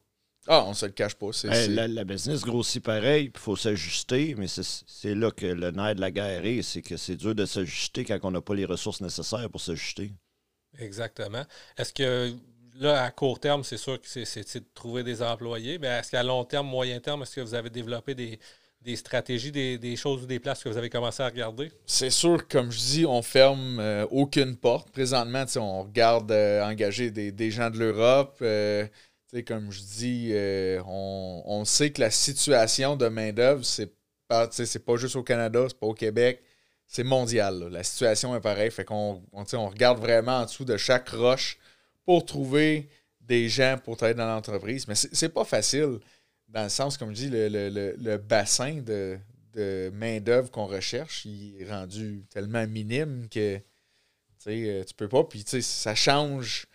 Ah, on se le cache pas. la, business grossit pareil, il faut s'ajuster, mais c'est là que le nerf de la guerre est, c'est que c'est dur de s'ajuster quand on n'a pas les ressources nécessaires pour s'ajuster. Exactement. Est-ce que là, à court terme, c'est sûr que c'est de trouver des employés, mais est-ce qu'à long terme, moyen terme, est-ce que vous avez développé des, stratégies, des, choses ou des places que vous avez commencé à regarder? C'est sûr, comme je dis, on ferme euh, aucune porte. Présentement, on regarde euh, engager des, gens de l'Europe. Euh, comme je dis, euh, on, sait que la situation de main-d'œuvre, c'est pas, c'est pas juste au Canada, c'est pas au Québec, c'est mondial. La situation est pareille. Fait qu'on on, regarde vraiment en dessous de chaque roche pour trouver des gens pour travailler dans l'entreprise. Mais c'est pas facile, dans le sens, comme je dis, le, bassin de, de main-d'œuvre qu'on recherche, il est rendu tellement minime que euh, tu peux pas. Puis ça change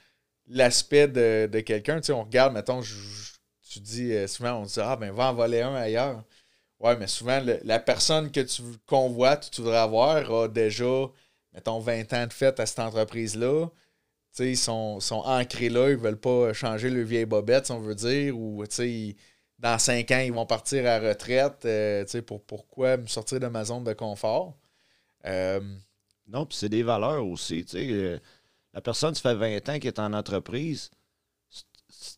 l'aspect de, quelqu'un. Tu sais, on regarde, mettons, tu dis euh, souvent, on dit Ah, ben va en voler un ailleurs. Ouais, mais souvent, la personne que tu convoites, tu voudrais avoir, a déjà, mettons, 20 ans de fête à cette entreprise-là. Tu sais, ils sont, sont ancrés là, ils veulent pas changer le vieille bobette, on veut dire, ou tu sais, dans 5 ans, ils vont partir à retraite. Euh, tu sais, pour, pourquoi me sortir de ma zone de confort? Euh, non, puis c'est des valeurs aussi. Tu sais, la personne, ça fait 20 ans qu'il est en entreprise.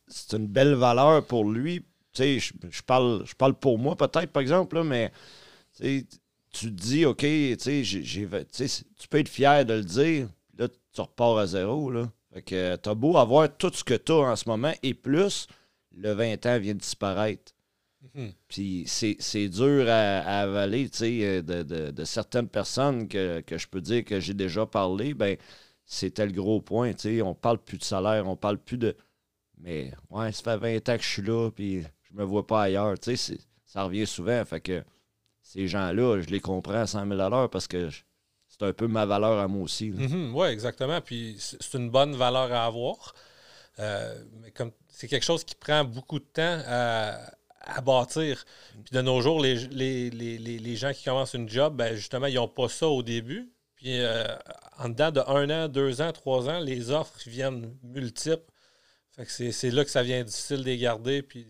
C'est une belle valeur pour lui. Tu sais, je, parle, je parle pour moi peut-être, par exemple, mais tu te dis, OK, tu tu peux être fier de le dire, là, tu repars à zéro. Là. Fait que t'as beau avoir tout ce que tu as en ce moment et plus, le 20 ans vient de disparaître. Mhm. Puis c'est dur à, avaler, tu sais, de, de, certaines personnes que, que, je peux dire que j'ai déjà parlé, ben c'était le gros point. sais on parle plus de salaire, on parle plus de. Mais ouais, ça fait 20 ans que je suis là, puis je me vois pas ailleurs. Ça revient souvent. Fait que ces gens-là, je les comprends à 100 000 parce que c'est un peu ma valeur à moi aussi. Mm-hmm. oui, exactement. Puis c'est une bonne valeur à avoir. Euh, mais comme c'est quelque chose qui prend beaucoup de temps à, bâtir. Puis de nos jours, les, les, les, les gens qui commencent une job, ben justement, ils n'ont pas ça au début. Puis euh, en dedans de un an, deux ans, trois ans, les offres viennent multiples. Fait que c'est là que ça vient difficile de les garder. Puis,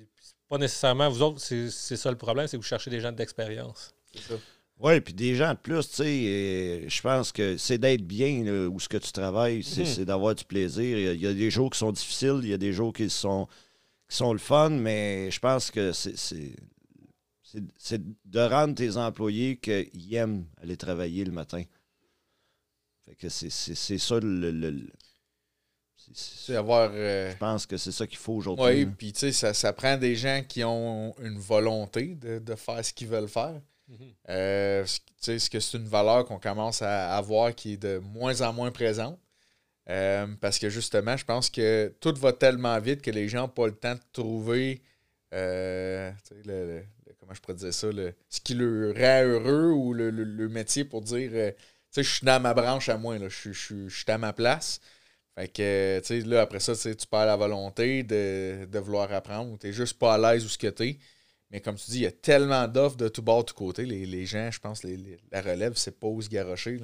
pas nécessairement, vous autres, c'est ça le problème, c'est que vous cherchez des gens d'expérience. C'est ça. Oui, puis des gens de plus, tu sais, euh, je pense que c'est d'être bien là, où ce que tu travailles, c'est Mhm. d'avoir du plaisir. Il y, a, il y a des jours qui sont difficiles, il y a des jours qui sont, qui sont le fun, mais je pense que c'est- c'est c'est- c'est de rendre tes employés qu'ils aiment aller travailler le matin. Fait que c'est c'est- c'est ça le. le- le- c'est- avoir. euh, je pense que c'est ça qu'il faut aujourd'hui. Oui, puis tu sais, ça, ça prend des gens qui ont une volonté de, de faire ce qu'ils veulent faire. Euh, ce- tu sais, ce que c'est une valeur qu'on commence à avoir qui est de moins en moins présente. Euh, parce que justement, je pense que tout va tellement vite que les gens n'ont pas le temps de trouver euh, le, le- le- comment je pourrais dire ça, le- ce qui leur rend heureux ou le, le- le métier pour dire euh, je suis dans ma branche à moi, je, suis- à ma place. Fait que, tu là, après ça, tu perds la volonté de, vouloir apprendre tu juste pas à l'aise où ce que tu Mais comme tu dis, il y a tellement d'offres de tout bord, de tout côté. Les, gens, je pense, les- la relève, c'est pas où se garocher.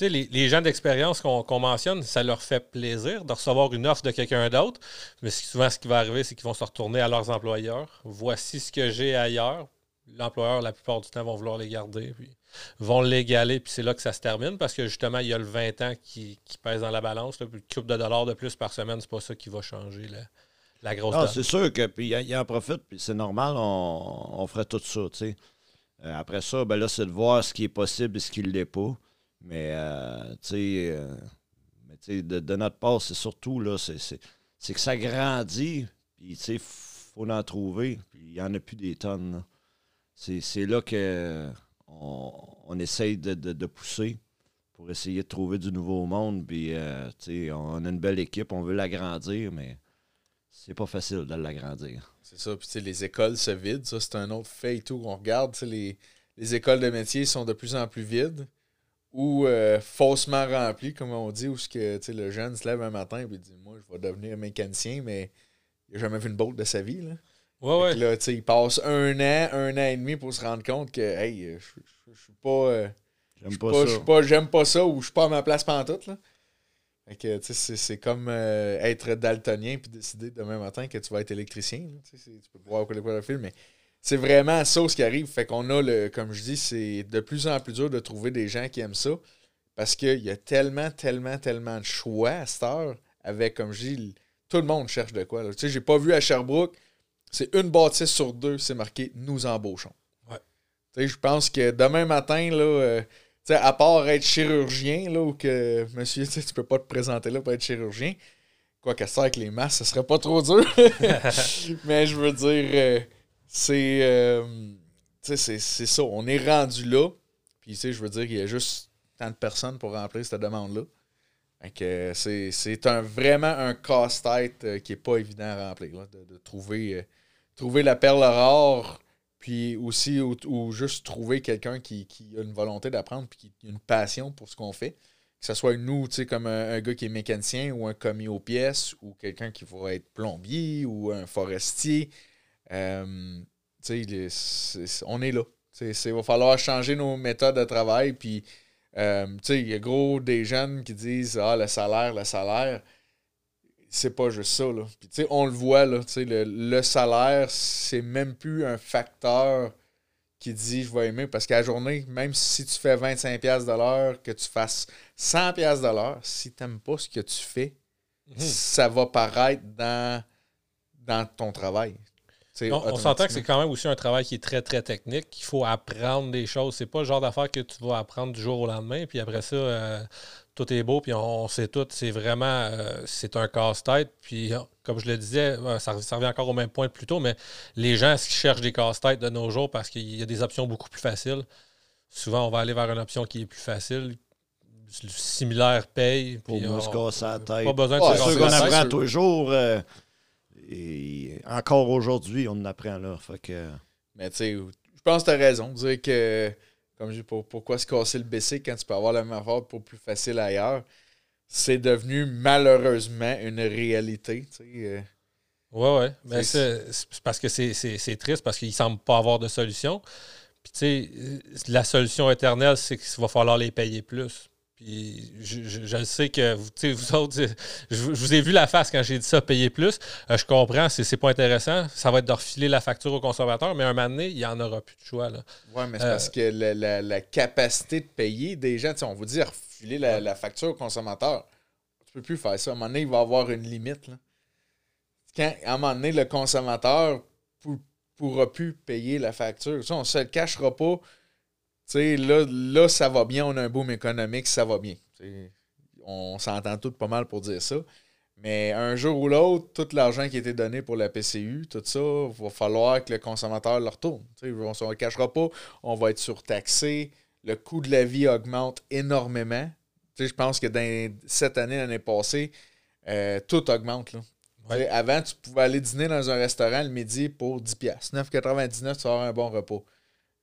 Les, gens d'expérience qu'on mentionne, ça leur fait plaisir de recevoir une offre de quelqu'un d'autre. Mais souvent, ce qui va arriver, c'est qu'ils vont se retourner à leurs employeurs. Voici ce que j'ai ailleurs. L'employeur, la plupart du temps, vont vouloir les garder, vont l'égaler, puis c'est là que ça se termine, parce que justement, il y a le 20 ans qui, qui pèse dans la balance. Là, puis une coupe de dollars de plus par semaine, c'est pas ça qui va changer la, la grosse donne. c'est sûr que puis il en profite, puis c'est normal, on, on ferait tout ça, tu sais. Euh, après ça, ben là, c'est de voir ce qui est possible et ce qui ne l'est pas. Mais, euh, tu sais, euh, mais tu sais, de, de notre part, c'est surtout, là, c'est, que ça grandit, puis, tu sais, faut en trouver, puis il n'y en a plus des tonnes, là. C'est, c'est là que on, essaye de, pousser pour essayer de trouver du nouveau monde, puis, euh, on a une belle équipe, on veut l'agrandir, mais c'est pas facile de l'agrandir. C'est ça. Puis, les écoles se vident. Ça, c'est un autre fait et tout qu'on regarde. Les, les écoles de métier sont de plus en plus vides ou euh, faussement remplies, comme on dit, où que, le jeune se lève un matin et dit Moi, je vais devenir mécanicien, mais il n'a jamais vu une bolt de sa vie. Ouais, ouais. Là, tu sais, il passe un an, un an et demi pour se rendre compte que, hey, je je- je suis pas. euh, J'aime pas, ça. pas- J'aime pas ça ou je suis pas à ma place pantoute. Là. Fait que, tu sais, c'est, c'est comme euh, être daltonien puis décider demain matin que tu vas être électricien. là. Tu peux voir quoi le film, mais c'est vraiment ça ce qui arrive. Fait qu'on a le, comme je dis, c'est de plus en plus dur de trouver des gens qui aiment ça parce qu'il y a tellement, tellement, tellement de choix à cette heure avec, comme je dis, tout le monde cherche de quoi. là. Tu sais, j'ai pas vu à Sherbrooke, c'est une bâtisse sur deux, c'est marqué nous embauchons. Ouais. Je pense que demain matin, là, euh, à part être chirurgien, là, ou que, monsieur, tu tu peux pas te présenter là pour être chirurgien, quoi que ça avec les masses, ce serait pas trop dur. Mais je veux dire, euh, c'est, euh, c'est, c'est ça. On est rendu là. Puis, je veux dire, il y a juste tant de personnes pour remplir cette demande-là. Euh, c'est, c'est un, vraiment un casse-tête euh, qui est pas évident à remplir, là, de, de trouver, trouver la perle rare, puis aussi, ou, juste trouver quelqu'un qui, qui a une volonté d'apprendre, puis qui a une passion pour ce qu'on fait. Que ce soit nous, tu sais, comme un, gars qui est mécanicien ou un commis aux pièces, ou quelqu'un qui va être plombier ou un forestier. Euh, tu sais, on est là. Il va falloir changer nos méthodes de travail, puis euh, tu sais, il y a gros des jeunes qui disent Ah, le salaire, le salaire. C'est pas juste ça. Là. Puis, tu sais, on le voit, là, tu sais, le, le salaire, c'est même plus un facteur qui dit je vais aimer. Parce qu'à la journée, même si tu fais 25$ de l'heure, que tu fasses 100$ de l'heure, si tu n'aimes pas ce que tu fais, Mhm. ça va paraître dans, dans ton travail. On, s'entend que c'est quand même aussi un travail qui est très, très technique. Il faut apprendre des choses. C'est pas le genre d'affaire que tu vas apprendre du jour au lendemain. Puis après ça, euh, tout est beau, puis on, sait tout. C'est vraiment euh, c'est un casse-tête. Puis euh, comme je le disais, euh, ça, ça revient encore au même point de plus tôt, mais les gens qui cherchent des casse-têtes de nos jours parce qu'il y a des options beaucoup plus faciles. Souvent, on va aller vers une option qui est plus facile. Similaire paye. Pour on- se casser la tête. Pas besoin de se casser qu'on la tête. apprend sûr. toujours. euh, et encore aujourd'hui, on en apprend là. Fait que, Mais tu sais, je pense que tu as raison. Dire que, comme je dis, pour- pourquoi se casser le BC quand tu peux avoir la même affaire pour plus facile ailleurs, c'est devenu malheureusement une réalité. tu sais, euh. Oui, oui. Mais C'est- parce que c'est triste parce qu'il ne semble pas avoir de solution. Puis, tu sais, euh, la solution éternelle, c'est qu'il va falloir les payer plus. Puis je, sais que vous, vous autres, je, vous ai vu la face quand j'ai dit ça, payer plus. Euh, je comprends, c'est, pas intéressant. Ça va être de refiler la facture au consommateur, mais un moment donné, il n'y en aura plus de choix. Oui, mais c'est parce que la, capacité de payer des gens, on vous dit refiler la, facture au consommateur. Tu peux plus faire ça. À un moment donné, il va y avoir une limite. Là. Quand, à un moment donné, le consommateur ne pourra plus payer la facture. Ça, on ne se le cachera pas là, là, ça va bien, on a un boom économique, ça va bien. on s'entend tous pas mal pour dire ça. Mais un jour ou l'autre, tout l'argent qui a été donné pour la PCU, tout ça, il va falloir que le consommateur le retourne. on ne se cachera pas, on va être surtaxé, le coût de la vie augmente énormément. je pense que dans cette année, l'année passée, euh, tout augmente. Avant, tu pouvais aller dîner dans un restaurant le midi pour 10$. 9,99$, tu vas avoir un bon repas.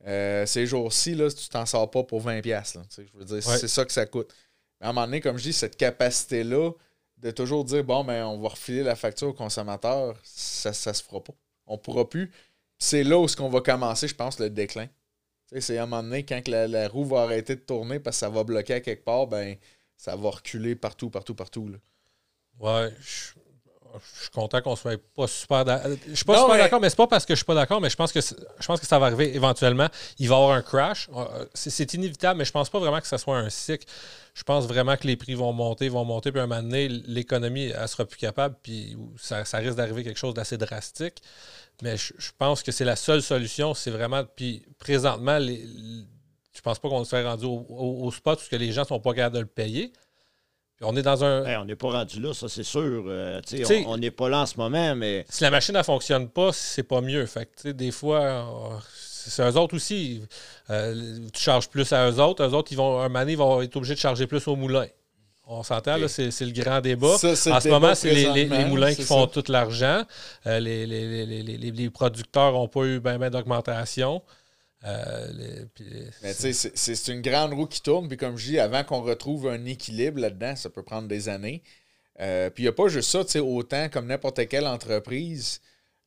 Euh, ces jours-ci, là, tu t'en sors pas pour 20$. je veux dire, c'est ça que ça coûte. Mais à un moment donné, comme je dis, cette capacité-là de toujours dire bon, ben, on va refiler la facture au consommateur, ça ne se fera pas. On ne pourra plus. C'est là où ce qu'on va commencer, je pense, le déclin. C'est à un moment donné, quand la, roue va arrêter de tourner parce que ça va bloquer à quelque part, ben ça va reculer partout, partout, partout. Là. Ouais, je suis content qu'on soit pas super d'accord. Je suis pas super d'accord, mais c'est pas parce que je suis pas d'accord, mais je pense que je pense que ça va arriver éventuellement. Il va y avoir un crash. Euh, c'est inévitable, mais je pense pas vraiment que ça soit un cycle. Je pense vraiment que les prix vont monter, vont monter, puis à un moment donné, l'économie elle sera plus capable, puis ça, risque d'arriver quelque chose d'assez drastique. Mais je, pense que c'est la seule solution, c'est vraiment. Puis présentement, les, je pense pas qu'on se soit rendu au, spot parce que les gens sont pas capables de le payer on est dans un. on n'est pas rendu là, ça c'est sûr. Euh, on n'est pas là en ce moment, mais. Si la machine ne fonctionne pas, c'est pas mieux. Fait des fois, euh, c'est eux autres aussi. Euh, tu charges plus à eux autres. Eux autres, ils vont, un moment ils vont être obligés de charger plus au moulin. On s'entend, là, c'est le grand débat. en ce moment, c'est les, moulins qui font tout l'argent. les, les, producteurs n'ont pas eu bien ben, d'augmentation. Euh, c'est une grande roue qui tourne. Puis comme je dis, avant qu'on retrouve un équilibre là-dedans, ça peut prendre des années. Euh, puis il n'y a pas juste ça, autant comme n'importe quelle entreprise.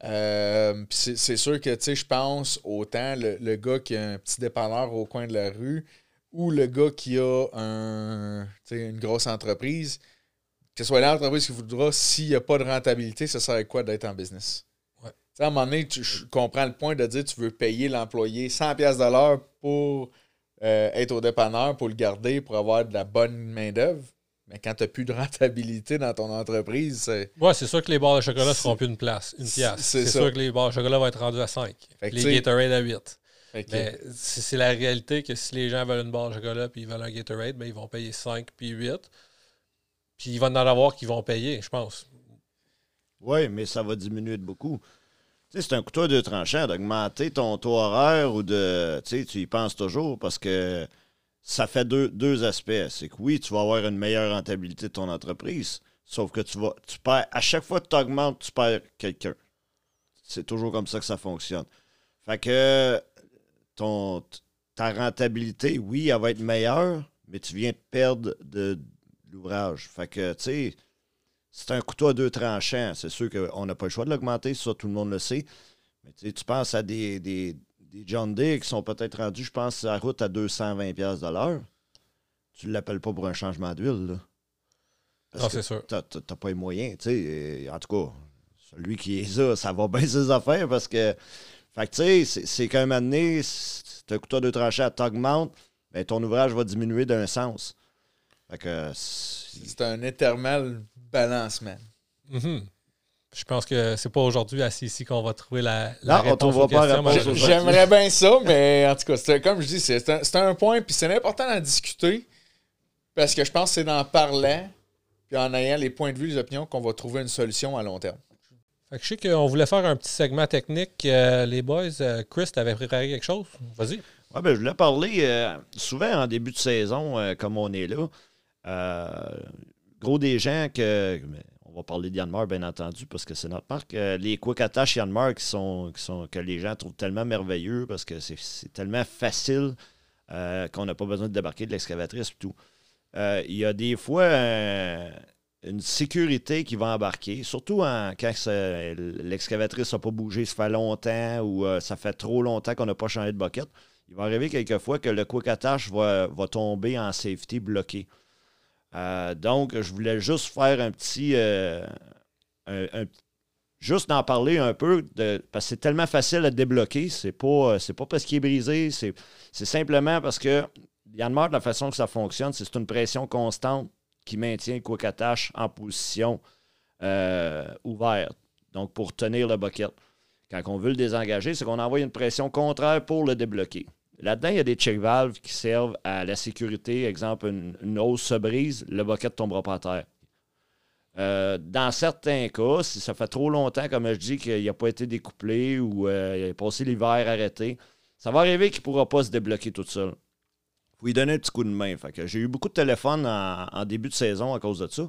Euh, c'est sûr que je pense autant le, gars qui a un petit dépanneur au coin de la rue ou le gars qui a un, une grosse entreprise, que ce soit l'entreprise qui voudra, s'il n'y a pas de rentabilité, ça serait quoi d'être en business? À un moment donné, tu, je comprends le point de dire que tu veux payer l'employé 100$ de l'heure pour euh, être au dépanneur, pour le garder, pour avoir de la bonne main-d'œuvre. Mais quand tu n'as plus de rentabilité dans ton entreprise, c'est. Ouais, c'est sûr que les barres de chocolat ne seront plus une place, une pièce. C'est sûr que les barres de chocolat vont être rendus à 5. Les Gatorade à 8. Mais c'est la réalité que si les gens veulent une barre de chocolat puis ils veulent un Gatorade, ben, ils vont payer 5 puis 8. Puis ils vont en avoir qui vont payer, je pense. Oui, mais ça va diminuer de beaucoup c'est un couteau de tranchant d'augmenter ton taux horaire ou de. Tu y penses toujours parce que ça fait deux, deux aspects. C'est que oui, tu vas avoir une meilleure rentabilité de ton entreprise, sauf que tu vas. Tu à chaque fois que tu augmentes, tu perds quelqu'un. C'est toujours comme ça que ça fonctionne. Fait que ta rentabilité, oui, elle va être meilleure, mais tu viens de perdre de l'ouvrage. Fait que, tu sais c'est un couteau à deux tranchants. C'est sûr qu'on n'a pas le choix de l'augmenter, ça, tout le monde le sait. Mais tu penses à des, des, des John Deere qui sont peut-être rendus, je pense, à la route à 220$ de l'heure. Tu ne l'appelles pas pour un changement d'huile. Non, c'est sûr. Tu n'as pas les moyens. sais. En tout cas, celui qui est là, ça va bien ses affaires parce que. Fait que tu sais, c'est qu'à un moment donné, c'est un couteau à deux tranchants, t'augmentes, mais ton ouvrage va diminuer d'un sens. Fait que. C'est un éternel balancement. Mhm. Je pense que c'est pas aujourd'hui assis ici qu'on va trouver la, la non, réponse on pas J'aimerais bien ça, mais en tout cas, comme je dis, c'est un, un, point, puis c'est important d'en discuter, parce que je pense que c'est en parlant, puis en ayant les points de vue, les opinions, qu'on va trouver une solution à long terme. Fait que je sais qu'on voulait faire un petit segment technique. Euh, les boys, euh, Chris, t'avais préparé quelque chose? Vas-y. Ouais, ben, je voulais parler euh, souvent en début de saison, comme on est là gros des gens que. On va parler d'Yanmar, bien entendu, parce que c'est notre marque. Euh, les Quick Attach Yanmar qui sont, qui que les gens trouvent tellement merveilleux parce que c'est tellement facile euh, qu'on n'a pas besoin de débarquer de l'excavatrice et tout. Euh, il y a des fois une sécurité qui va embarquer, surtout quand l'excavatrice n'a pas bougé, ça fait longtemps ou ça fait trop longtemps qu'on n'a pas changé de bucket. il va arriver quelquefois que le quick attach va, va tomber en safety bloqué. Euh, donc, je voulais juste faire un petit. Euh, juste d'en parler un peu, de, parce que c'est tellement facile à débloquer. C'est pas, c'est pas parce qu'il est brisé, c'est, simplement parce que Yanmar, de la façon que ça fonctionne, c'est une pression constante qui maintient quick en position euh, ouverte. Donc, pour tenir le bucket. Quand on veut le désengager, c'est qu'on envoie une pression contraire pour le débloquer. Là-dedans, il y a des check valves qui servent à la sécurité. Exemple, une, hausse se brise, le bucket ne tombera pas à terre. Euh, dans certains cas, si ça fait trop longtemps, comme je dis, qu'il n'a pas été découplé ou euh, il a passé l'hiver arrêté, ça va arriver qu'il ne pourra pas se débloquer tout seul. Il faut lui donner un petit coup de main. j'ai eu beaucoup de téléphones en, début de saison à cause de ça.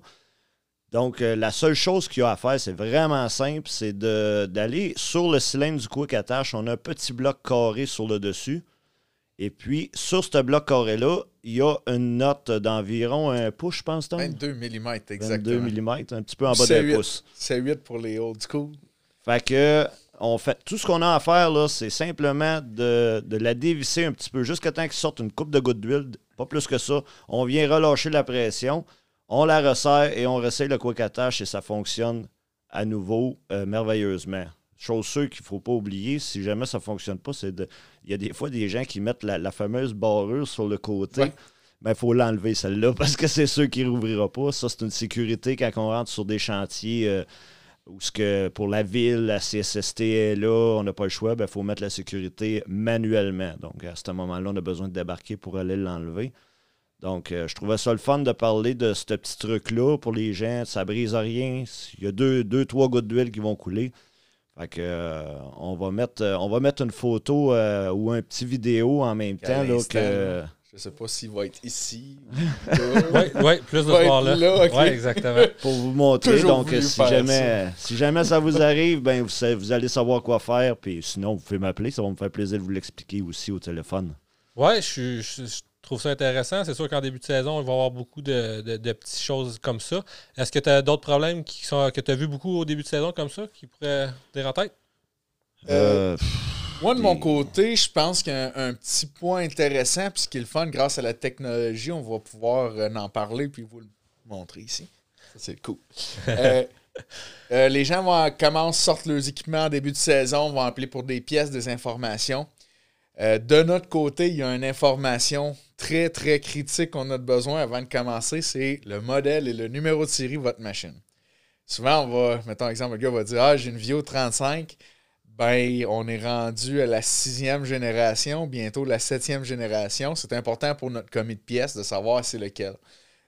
Donc, euh, la seule chose qu'il y a à faire, c'est vraiment simple, c'est d'aller sur le cylindre du quick attach. On a un petit bloc carré sur le dessus. Et puis, sur ce bloc carré-là, il y a une note d'environ un pouce, je pense, Tom? 22 mm, exactement. 22 mm, un petit peu en bas d'un pouce. C'est 8 pour les old school. Fait que, on fait, tout ce qu'on a à faire, là, c'est simplement de, la dévisser un petit peu jusqu'à temps qu'il sorte une coupe de gouttes d'huile, pas plus que ça. On vient relâcher la pression, on la resserre et on resserre le quick et ça fonctionne à nouveau euh, merveilleusement. Chose sûre qu'il ne faut pas oublier, si jamais ça ne fonctionne pas, c'est de. Il y a des fois des gens qui mettent la, fameuse barrure sur le côté. Mais ben, il faut l'enlever, celle-là, parce que c'est sûr qu'il ne rouvrira pas. Ça, c'est une sécurité quand on rentre sur des chantiers euh, où ce que pour la ville, la CSST est là, on n'a pas le choix, il ben, faut mettre la sécurité manuellement. Donc, à ce moment-là, on a besoin de débarquer pour aller l'enlever. Donc, euh, je trouvais ça le fun de parler de ce petit truc-là pour les gens. Ça brise rien. Il y a deux, deux trois gouttes d'huile qui vont couler. Fait que, euh, on, va mettre, euh, on va mettre une photo euh, ou un petit vidéo en même temps. Là, que... Je sais pas s'il va être ici. oui, ouais, plus de voir là. Oui, exactement. Pour vous montrer. donc, si jamais, si jamais ça vous arrive, ben, vous, vous, allez savoir quoi faire. Puis sinon, vous pouvez m'appeler. Ça va me faire plaisir de vous l'expliquer aussi au téléphone. Oui, je, je, trouve ça intéressant. C'est sûr qu'en début de saison, il va y avoir beaucoup de, petites choses comme ça. Est-ce que tu as d'autres problèmes qui sont, que tu as vu beaucoup au début de saison comme ça qui pourraient venir en tête? Euh, moi, de mon côté, je pense qu'un un petit point intéressant, puis ce qui est le fun, grâce à la technologie, on va pouvoir euh, en parler puis vous le montrer ici. C'est cool. Euh, les gens vont commencent, sortent leurs équipements en début de saison, vont appeler pour des pièces, des informations. De notre côté, il y a une information très, très critique qu'on a besoin avant de commencer, c'est le modèle et le numéro de série de votre machine. Souvent, on va, mettons exemple, le gars va dire Ah, j'ai une Vio 35. Ben, on est rendu à la sixième génération, bientôt la septième génération. C'est important pour notre commis de pièces de savoir c'est lequel.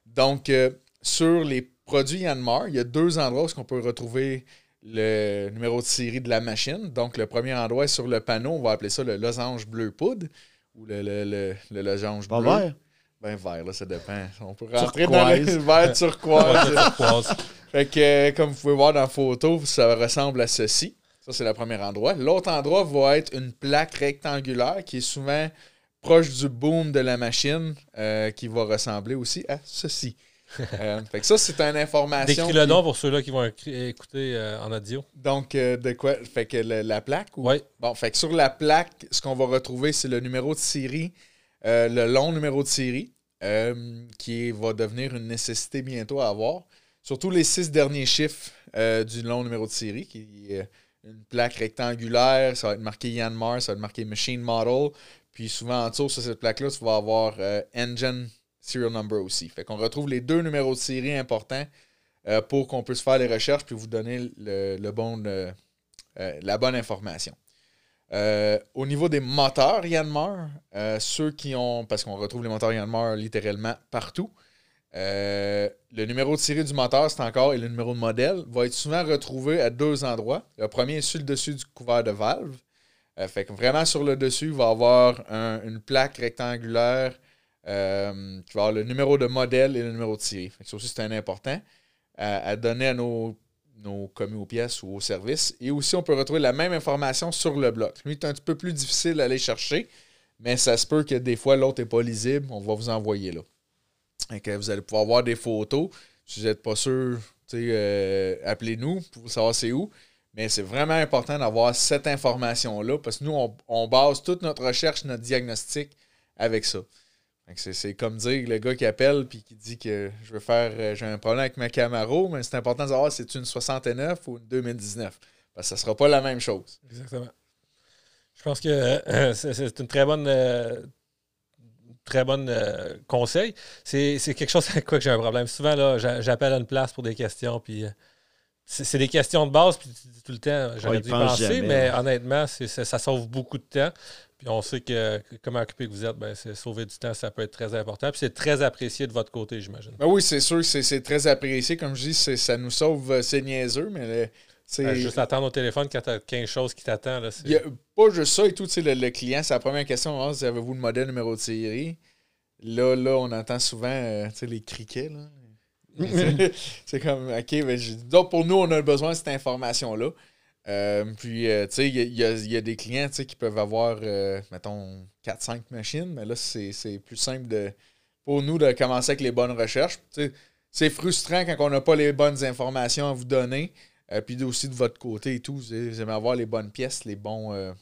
Donc, euh, sur les produits Yanmar, il y a deux endroits où on peut retrouver le numéro de série de la machine. Donc, le premier endroit est sur le panneau, on va appeler ça le losange bleu poudre ou le, le, le, le losange bleu. vert? Ben vert, là, ça dépend. On peut rentrer dans le vert turquoise. fait que, comme vous pouvez voir dans la photo, ça ressemble à ceci. Ça, c'est le premier endroit. L'autre endroit va être une plaque rectangulaire qui est souvent proche du boom de la machine, euh, qui va ressembler aussi à ceci. Euh, fait que ça, c'est une information. Décris le nom pour ceux-là qui vont écouter euh, en audio. Donc, euh, de quoi Fait que la plaque Oui. Bon, fait que sur la plaque, ce qu'on va retrouver, c'est le numéro de série, le long numéro de série, qui va devenir une nécessité bientôt à avoir. Surtout les six derniers chiffres du long numéro de série, qui est une plaque rectangulaire, ça va être marqué Yanmar, ça va être marqué Machine Model. Puis souvent en dessous sur cette plaque-là, tu vas avoir Engine serial number aussi. Fait qu'on retrouve les deux numéros de série importants euh, pour qu'on puisse faire les recherches puis vous donner le, bon, euh, la bonne information. Euh, au niveau des moteurs Yanmar, ceux qui ont, parce qu'on retrouve les moteurs Yanmar littéralement partout, le numéro de série du moteur, c'est encore, et le numéro de modèle, va être souvent retrouvé à deux endroits. Le premier est sur le dessus du couvert de valve. fait que vraiment sur le dessus, il va avoir une plaque rectangulaire euh, tu vas avoir le numéro de modèle et le numéro de série. Ça aussi, c'est un important à, donner à nos, nos commis aux pièces ou aux services. Et aussi, on peut retrouver la même information sur le bloc. Lui, c'est un petit peu plus difficile d'aller chercher, mais ça se peut que des fois, l'autre n'est pas lisible. On va vous envoyer là. Et vous allez pouvoir voir des photos. Si vous n'êtes pas sûr, euh, appelez-nous pour savoir c'est où. Mais c'est vraiment important d'avoir cette information-là parce que nous, on, base toute notre recherche, notre diagnostic avec ça. C'est comme dire le gars qui appelle puis qui dit que je veux faire euh, j'ai un problème avec ma Camaro, mais c'est important de savoir si c'est une 69 ou une 2019. Parce que ça ne sera pas la même chose. Exactement. Je pense que euh, c'est une très bonne euh, très bonne conseil. C'est quelque chose avec quoi que j'ai un problème. Souvent, là, j'appelle à une place pour des questions, puis c'est des questions de base, puis tout le temps, j'aurais dû y penser, mais hein. honnêtement, ça sauve beaucoup de temps. Puis on sait que comment occupé que vous êtes, ben, c'est sauver du temps, ça peut être très important. Puis c'est très apprécié de votre côté, j'imagine. Ben oui, c'est sûr que c'est très apprécié. Comme je dis, ça nous sauve, euh, c'est niaiseux, mais. Ben, juste attendre au téléphone quand tu as 15 choses qui t'attendent. Pas juste ça et tout. Le, le client, c'est la première question. Ah, avez-vous le modèle numéro de série? Là, là, on entend souvent euh, les criquets. Là. c'est comme, OK, ben, donc pour nous, on a besoin de cette information-là. Euh, puis, euh, tu sais, il y, a, des clients qui peuvent avoir, euh, mettons, 4-5 machines, mais là, c'est plus simple de, pour nous de commencer avec les bonnes recherches. C'est frustrant quand on n'a pas les bonnes informations à vous donner. puis aussi de votre côté et tout, vous aimez avoir les bonnes pièces, les bons.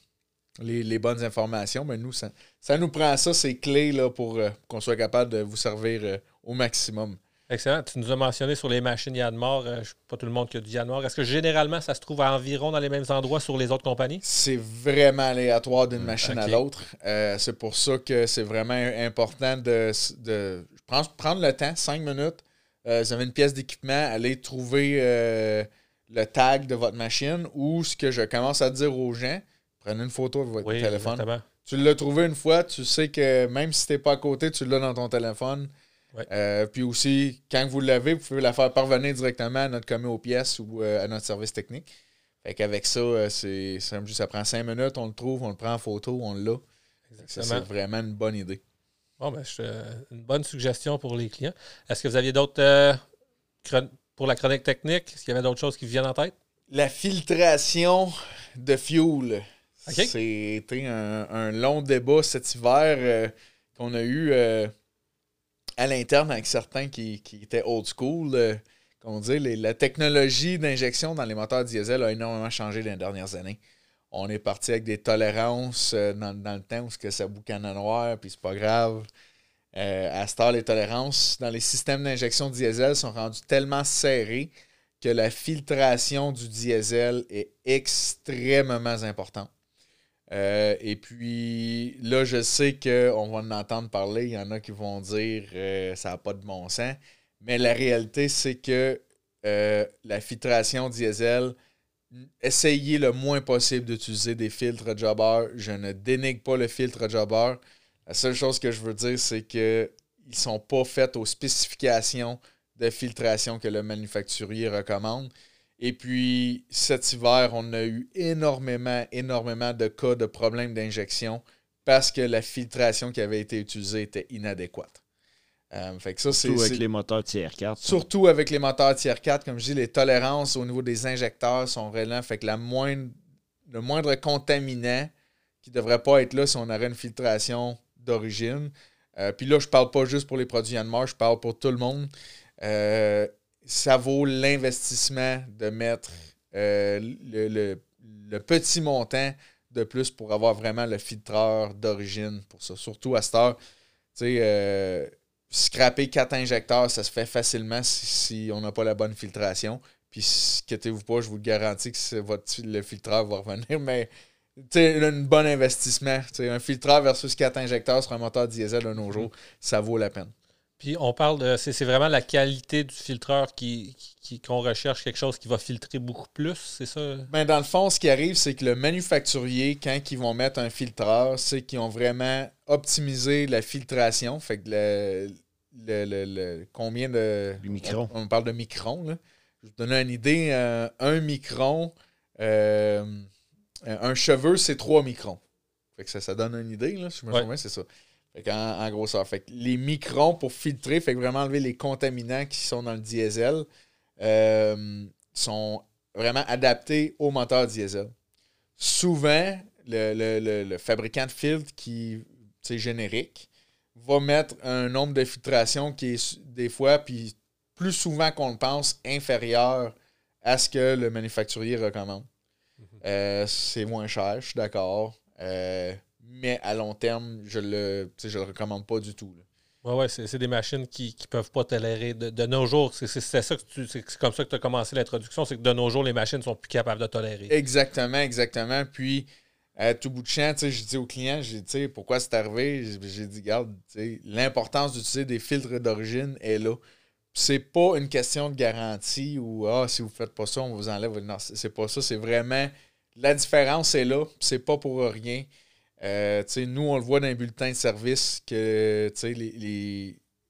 Les, bonnes informations, mais nous, ça, ça nous prend ça, ces clés là, pour qu'on soit capable de vous servir au maximum. Excellent. Tu nous as mentionné sur les machines Yanmar, euh, je pas tout le monde qui a du Yanmar. Est-ce que généralement, ça se trouve environ dans les mêmes endroits sur les autres compagnies? C'est vraiment aléatoire d'une machine à l'autre. Euh, c'est pour ça que c'est vraiment important de, prendre, le temps, cinq minutes. Euh, vous avez une pièce d'équipement, allez trouver le tag de votre machine ou ce que je commence à dire aux gens, prenez une photo de votre téléphone. Tu l'as trouvé une fois, tu sais que même si tu n'es pas à côté, tu l'as dans ton téléphone euh, puis aussi, quand vous l'avez, vous pouvez la faire parvenir directement à notre commis aux pièces ou euh, à notre service technique. Fait qu'avec ça, euh, c'est ça prend cinq minutes, on le trouve, on le prend en photo, on l'a. C'est vraiment une bonne idée. Bon, ben, une bonne suggestion pour les clients. Est-ce que vous aviez d'autres pour la chronique technique? Est-ce qu'il y avait d'autres choses qui vous viennent en tête? La filtration de fuel. C'était un, un, long débat cet hiver qu'on a eu à l'interne avec certains qui, étaient old school. Euh, on dit, la technologie d'injection dans les moteurs diesel a énormément changé dans les dernières années. On est parti avec des tolérances euh, dans, le temps où que ça boucane noir, puis c'est pas grave. Euh, à ce les tolérances dans les systèmes d'injection diesel sont rendues tellement serrées que la filtration du diesel est extrêmement importante. Euh, et puis là, je sais qu'on va en entendre parler. Il y en a qui vont dire euh, ça n'a pas de bon sens. Mais la réalité, c'est que euh, la filtration diesel, essayez le moins possible d'utiliser des filtres jobber. Je ne dénigre pas le filtre jobber. La seule chose que je veux dire, c'est qu'ils ne sont pas faits aux spécifications de filtration que le manufacturier recommande. Et puis, cet hiver, on a eu énormément, énormément de cas de problèmes d'injection parce que la filtration qui avait été utilisée était inadéquate. Euh, surtout avec les moteurs tiers 4. Surtout avec les moteurs tiers 4. Comme je dis, les tolérances au niveau des injecteurs sont réelles. Fait que la moindre, le moindre contaminant qui ne devrait pas être là si on aurait une filtration d'origine. Euh, puis là, je parle pas juste pour les produits Yanmar, je parle pour tout le monde. Euh, ça vaut l'investissement de mettre euh, le, petit montant de plus pour avoir vraiment le filtreur d'origine pour ça. Surtout à cette heure, tu sais, euh, scraper quatre injecteurs, ça se fait facilement si, on n'a pas la bonne filtration. Puis, inquiétez-vous pas, je vous le garantis que votre, le filtreur va revenir, mais c'est un bon investissement. un filtreur versus quatre injecteurs sur un moteur diesel de nos jours, ça vaut la peine. Puis on parle de. C'est vraiment la qualité du filtreur qui, qu'on recherche quelque chose qui va filtrer beaucoup plus, c'est ça? Ben dans le fond, ce qui arrive, c'est que le manufacturier, quand ils vont mettre un filtreur, c'est qu'ils ont vraiment optimisé la filtration. Fait que le, le, combien de. micron. On, parle de microns, là. Je vais vous donner une idée. Euh, un micron, euh, un cheveu, c'est trois microns. Fait que ça, ça donne une idée, là, si je me souviens, c'est ça. Fait en, gros, ça. Fait les microns pour filtrer, fait que vraiment enlever les contaminants qui sont dans le diesel, euh, sont vraiment adaptés au moteur diesel. Souvent, le, fabricant de filtre qui est générique va mettre un nombre de filtration qui est des fois, puis plus souvent qu'on le pense, inférieur à ce que le manufacturier recommande. Euh, c'est moins cher, je suis d'accord. Euh, mais à long terme, je le, je le recommande pas du tout. Oui, ouais, c'est des machines qui ne peuvent pas tolérer. De, nos jours, c'est ça que tu, c'est comme ça que tu as commencé l'introduction, c'est que de nos jours, les machines sont plus capables de tolérer. Exactement, exactement. Puis, à tout bout de champ, je dis aux clients, j'ai dit, pourquoi c'est arrivé? J'ai dit, regarde, l'importance d'utiliser des filtres d'origine est là. C'est pas une question de garantie ou ah, si vous faites pas ça, on vous enlève. Non, c'est pas ça. C'est vraiment la différence est là. C'est pas pour rien. Euh, nous, on le voit dans les bulletins de service que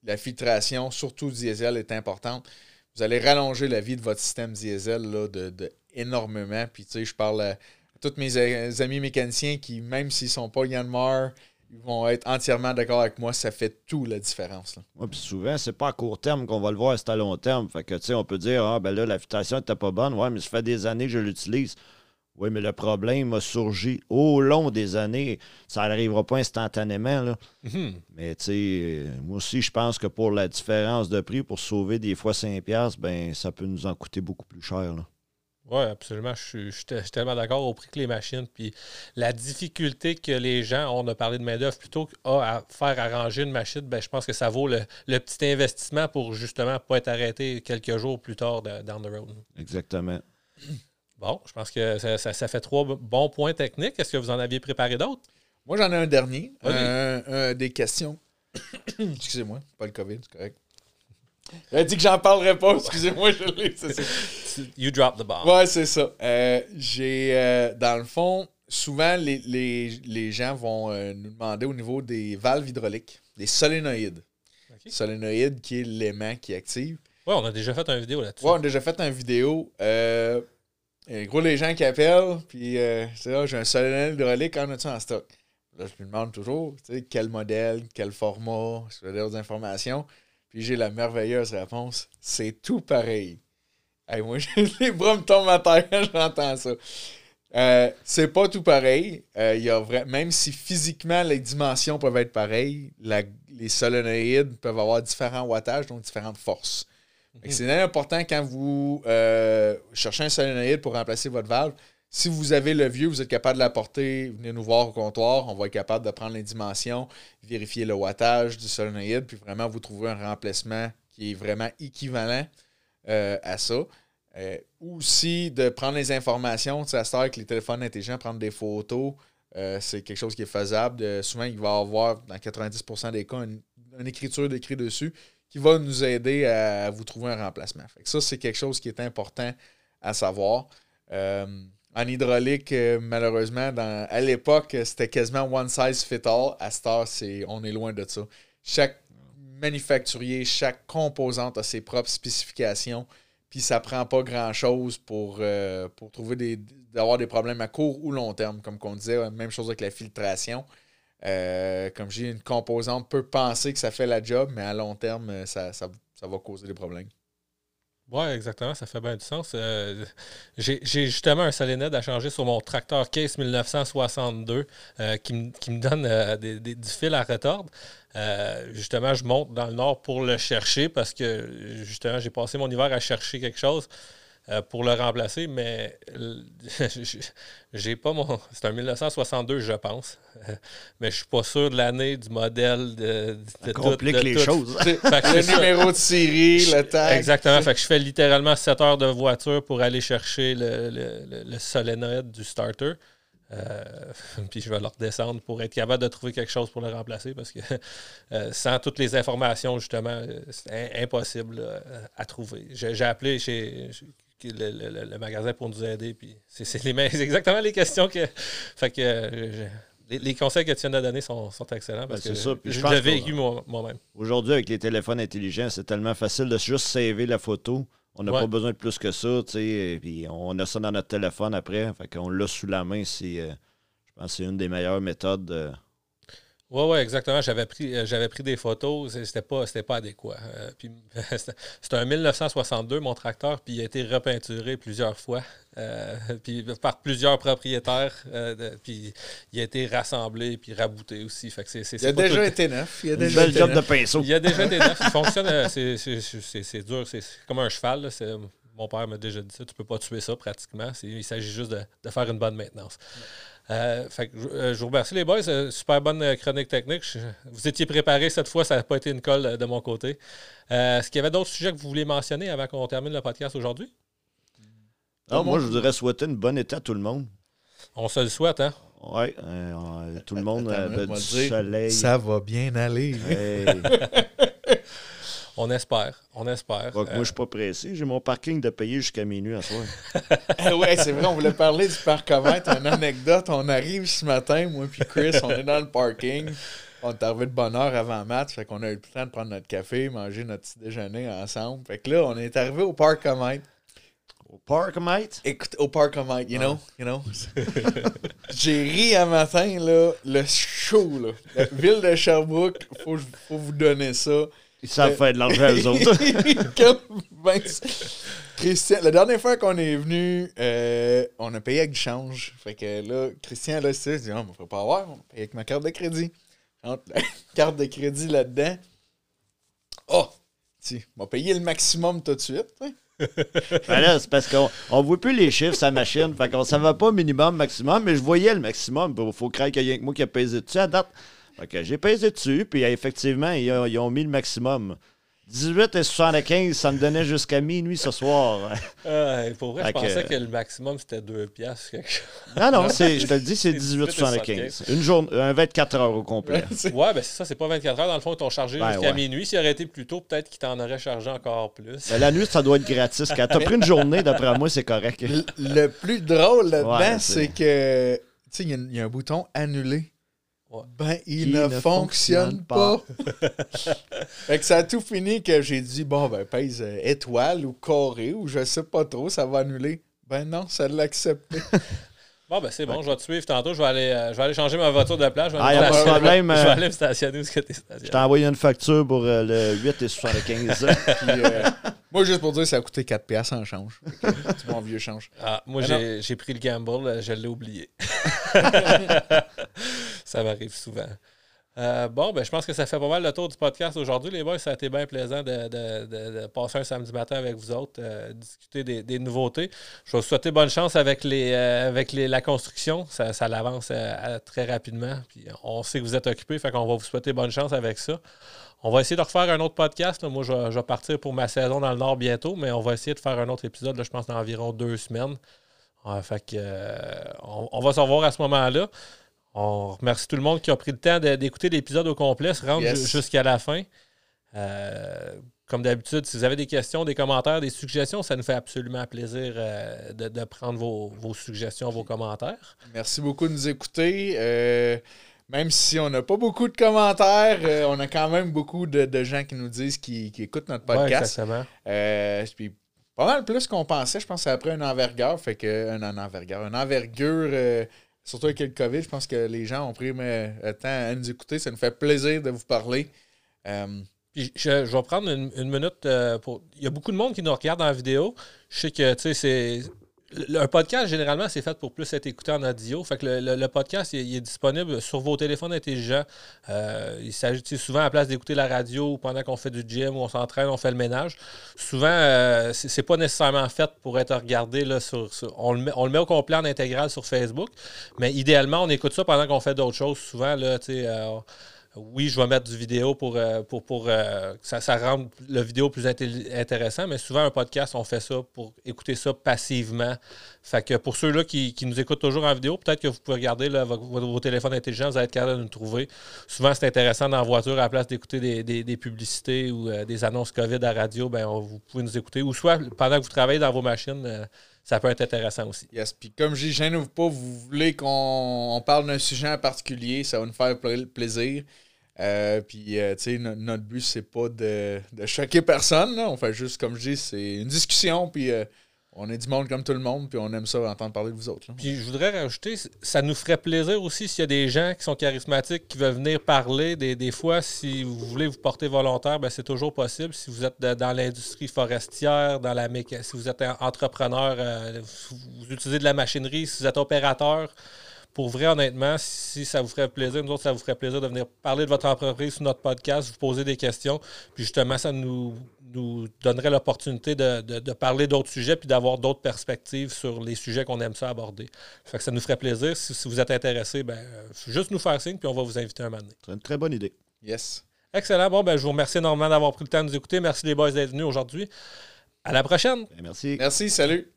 la filtration, surtout diesel, est importante. Vous allez rallonger la vie de votre système diesel là, de, énormément. Puis, je parle à, tous mes amis mécaniciens qui, même s'ils ne sont pas Yanmar, ils vont être entièrement d'accord avec moi. Ça fait tout la différence. Là. puis souvent, c'est pas à court terme qu'on va le voir, c'est à long terme. Fait que, on peut dire, ah, ben là, la filtration n'était pas bonne. Ouais, mais ça fait des années que je l'utilise. Oui, mais le problème a surgi au long des années. Ça n'arrivera pas instantanément. Là. Mhm. Mais tu sais, moi aussi, je pense que pour la différence de prix, pour sauver des fois 5$, ben ça peut nous en coûter beaucoup plus cher. Oui, absolument. Je suis, tellement d'accord au prix que les machines. Puis la difficulté que les gens, on a parlé de main-d'œuvre, plutôt qu'à faire arranger une machine, ben, je pense que ça vaut le, petit investissement pour justement ne pas être arrêté quelques jours plus tard de, down the road. Exactement. Bon, je pense que ça, fait trois bons points techniques. Est-ce que vous en aviez préparé d'autres? Moi, j'en ai un dernier. des questions. Excusez-moi, pas le COVID, c'est correct. J'ai dit que j'en parlerai pas. Excusez-moi, je l'ai. You drop the bomb. Ouais, c'est ça. Euh, j'ai, euh, dans le fond, souvent, les, gens vont euh, nous demander au niveau des valves hydrauliques, des solénoïdes. Solénoïde qui est l'élément qui active. Ouais, on a déjà fait une vidéo là-dessus. Ouais, on a déjà fait une vidéo. Et gros, les gens qui appellent, puis euh, c'est là, j'ai un solénoïde hydraulique, en as-tu en stock? Là, je me demande toujours, tu sais, quel modèle, quel format, veux dire des informations. Puis j'ai la merveilleuse réponse, c'est tout pareil. Hey, moi, les bras me tombent à terre quand j'entends ça. Euh, c'est pas tout pareil. Euh, y a Même si physiquement les dimensions peuvent être pareilles, les solénoïdes peuvent avoir différents wattages, donc différentes forces. C'est important quand vous euh, cherchez un solénoïde pour remplacer votre valve. Si vous avez le vieux, vous êtes capable de l'apporter, venez nous voir au comptoir. On va être capable de prendre les dimensions, vérifier le wattage du solénoïde, puis vraiment vous trouver un remplacement qui est vraiment équivalent euh, à ça. Euh, aussi de prendre les informations. Sais, à avec les téléphones intelligents, prendre des photos, c'est quelque chose qui est faisable. souvent, il va y avoir, dans 90% des cas, une, une écriture d'écrit dessus qui va nous aider à vous trouver un remplacement. ça, c'est quelque chose qui est important à savoir. Euh, en hydraulique, euh, malheureusement, à l'époque, c'était quasiment one size fit all. À Star, c'est, on est loin de ça. Chaque manufacturier, chaque composante a ses propres spécifications. Puis ça prend pas grand-chose pour, euh, pour trouver des, d'avoir des problèmes à court ou long terme. Comme on disait, même chose avec la filtration. Euh, comme j'ai une composante peut penser que ça fait la job, mais à long terme, euh, ça, va causer des problèmes. Oui, exactement, ça fait bien du sens. Euh, j'ai justement un solénoïde à changer sur mon tracteur Case 1962 qui, me, donne du fil à retordre. justement, je monte dans le nord pour le chercher parce que justement, j'ai passé mon hiver à chercher quelque chose. Euh, pour le remplacer, mais j'ai pas mon. C'est un 1962, je pense. mais je suis pas sûr de l'année, du modèle, de, de complique les choses. le numéro de série, le tag. Exactement. Fait que je fais littéralement 7 heures de voiture pour aller chercher le, le, le solénoïde du starter. Euh, puis je vais le redescendre pour être capable de trouver quelque chose pour le remplacer parce que euh, sans toutes les informations, justement, c'est impossible à trouver. J'ai appelé chez, le, magasin pour nous aider. Puis c'est exactement les questions que. Fait que euh, les, conseils que tu viens de donner sont, excellents parce ben, que ça. je, l'ai vécu moi-même. Aujourd'hui, avec les téléphones intelligents, c'est tellement facile de juste saver la photo. On n'a pas besoin de plus que ça, tu sais. Puis on a ça dans notre téléphone après. Fait qu'on l'a sous la main. Euh, je pense que c'est une des meilleures méthodes. Oui, oui, exactement. J'avais pris, euh, j'avais pris des photos, c'était pas, c'était pas adéquat. Euh, c'était un 1962, mon tracteur, puis il a été repeinturé plusieurs fois, euh, puis par plusieurs propriétaires, puis il a été rassemblé, puis rabouté aussi. Fait que c'est, il a déjà été neuf. Il a déjà été job de pinceau. Il a déjà été neuf. Il fonctionne, c'est, dur, c'est comme un cheval. C'est mon père m'a déjà dit ça. Tu peux pas tuer ça pratiquement. Il s'agit juste de, faire une bonne maintenance. Euh, fait que, euh, je vous remercie les boys. super bonne chronique technique. vous étiez préparés cette fois. Ça n'a pas été une colle de mon côté. Est-ce qu'il y avait d'autres sujets que vous vouliez mentionner avant qu'on termine le podcast aujourd'hui? Non, moi, je voudrais souhaiter une bonne été à tout le monde. On se le souhaite, hein? Oui, euh, tout le monde a du soleil. Ça va bien aller. on espère, on espère. moi, je suis pas pressé. J'ai mon parking de payer jusqu'à minuit à soir. oui, c'est vrai, on voulait parler du parcomètre. Une anecdote, on arrive ce matin, moi puis Chris, on est dans le parking. On est arrivé de bonne heure avant match, fait qu'on a eu le temps de prendre notre café, manger notre petit déjeuner ensemble. Fait que là, on est arrivé au parcomètre. Au Parkmate? Écoute, au Parkmate, you know? You know? J'ai ri un matin, là, le show, là. La ville de Sherbrooke, faut, faut vous donner ça. Ils savent faire de l'argent aux autres. Christian, la dernière fois qu'on est venu, euh, on a payé avec du change. Fait que là, Christian, là, c'est dit, on ne pas avoir, on va payer avec ma carte de crédit. Entre la carte de crédit là-dedans. Oh! Tu va payer le maximum tout de suite. ben là, c'est parce qu'on ne voit plus les chiffres sa machine. Fait qu'on ne va pas minimum, maximum, mais je voyais le maximum. Il faut craindre qu'il y ait que moi qui a pesé dessus à date. Fait que j'ai pesé dessus, puis effectivement, ils ont mis le maximum. 18 et 75, ça me donnait jusqu'à minuit ce soir. Euh, pour vrai, je pensais que le maximum c'était 2 piastres. Non, non, je te le dis, c'est 18 75. Une journée, un 24 heures au complet. ouais, ben c'est ça, c'est pas 24 heures. Dans le fond, ils t'ont chargé ben jusqu'à minuit. S'il aurait été plus tôt, peut-être qu'ils t'en auraient chargé encore plus. Ben, la nuit, ça doit être gratis. Quand t'as pris une journée, d'après moi, c'est correct. Le, plus drôle là-dedans, c'est que, tu sais, il y, a un bouton Ben, il ne, fonctionne, pas. fait que ça a tout fini que j'ai dit, bon, ben, pèse euh, étoile ou carré ou je sais pas trop, ça va annuler. Ben non, ça l'a accepté. Bon, ben c'est bon, je vais te suivre tantôt. Je vais aller, euh, je vais aller changer ma voiture de place. Je vais, ah, pas de problème. Je vais aller me stationner où tu es stationné. Je t'ai envoyé une facture pour euh, le 8 et 75. Puis, moi, juste pour dire, ça a coûté 4 piastres en change. C'est mon vieux change. Ah, moi, j'ai pris le gamble, je l'ai oublié. ça m'arrive souvent. Euh, bon, ben, je pense que ça fait pas mal le tour du podcast aujourd'hui. Les boys, ça a été bien plaisant de, passer un samedi matin avec vous autres, euh, discuter des, nouveautés. Je vais vous souhaiter bonne chance avec, les, euh, avec les, la construction. Ça, ça l'avance très rapidement. Puis on sait que vous êtes occupés, fait qu'on va vous souhaiter bonne chance avec ça. On va essayer de refaire un autre podcast. Moi, je vais, partir pour ma saison dans le Nord bientôt, mais on va essayer de faire un autre épisode, je pense, dans environ deux semaines. fait que, on, va se revoir à ce moment-là. On remercie tout le monde qui a pris le temps d'écouter l'épisode au complet, se rendre jusqu'à la fin. Euh, comme d'habitude, si vous avez des questions, des commentaires, des suggestions, ça nous fait absolument plaisir euh, de, prendre vos, suggestions, vos commentaires. Merci beaucoup de nous écouter. Euh, même si on n'a pas beaucoup de commentaires, on a quand même beaucoup de, gens qui nous disent qu'ils écoutent notre podcast. puis pas mal plus qu'on pensait. Je pense que c'est après un envergure. Fait que un, envergure. Une envergure surtout avec le COVID, je pense que les gens ont pris le temps à nous écouter. Ça nous fait plaisir de vous parler. Euh, je, vais prendre une, minute euh, pour. Il y a beaucoup de monde qui nous regarde en vidéo. Je sais que tu sais, c'est un podcast, généralement, c'est fait pour plus être écouté en audio. Fait le, podcast, il, est disponible sur vos téléphones intelligents. Euh, il s'agit souvent à la place d'écouter la radio pendant qu'on fait du gym ou on s'entraîne, on fait le ménage. Souvent, euh, c'est pas nécessairement fait pour être regardé là, sur, on, le met, on, le met, au complet en intégral sur Facebook. Mais idéalement, on écoute ça pendant qu'on fait d'autres choses. Souvent, là, tu sais. Euh, oui, je vais mettre du vidéo pour, euh, pour, pour euh, ça, ça rende le vidéo plus intéressant, mais souvent un podcast, on fait ça pour écouter ça passivement. Fait que pour ceux-là qui, nous écoutent toujours en vidéo, peut-être que vous pouvez regarder vos, téléphones intelligents, vous allez être capable de nous trouver. Souvent, c'est intéressant dans la voiture, à la place d'écouter des, publicités ou euh, des annonces COVID à radio, ben, vous pouvez nous écouter. Ou soit pendant que vous travaillez dans vos machines, ça peut être intéressant aussi. Yes, puis comme je dis, gênez-vous pas, vous voulez qu'on parle d'un sujet en particulier, ça va nous faire plaisir. Euh, puis, euh, tu sais, notre but, c'est pas de, choquer personne. On fait juste, comme je dis, c'est une discussion. Puis, euh, on est du monde comme tout le monde. Puis, on aime ça entendre parler de vous autres. Puis, je voudrais rajouter, ça nous ferait plaisir aussi s'il y a des gens qui sont charismatiques, qui veulent venir parler. Des, fois, si vous voulez vous porter volontaire, ben, c'est toujours possible. Si vous êtes dans l'industrie forestière, dans la si vous êtes entrepreneur, vous utilisez de la machinerie, si vous êtes opérateur, pour vrai, honnêtement, si ça vous ferait plaisir, nous autres, ça vous ferait plaisir de venir parler de votre entreprise sur notre podcast, vous poser des questions. Puis justement, ça nous, nous donnerait l'opportunité de, parler d'autres sujets puis d'avoir d'autres perspectives sur les sujets qu'on aime ça aborder. Fait que ça nous ferait plaisir. Si, vous êtes intéressé, ben, juste nous faire signe, puis on va vous inviter un moment C'est une très bonne idée. Yes. Excellent. Bon, ben, je vous remercie énormément d'avoir pris le temps de nous écouter. Merci les boys d'être venus aujourd'hui. À la prochaine. Merci. Merci. Salut.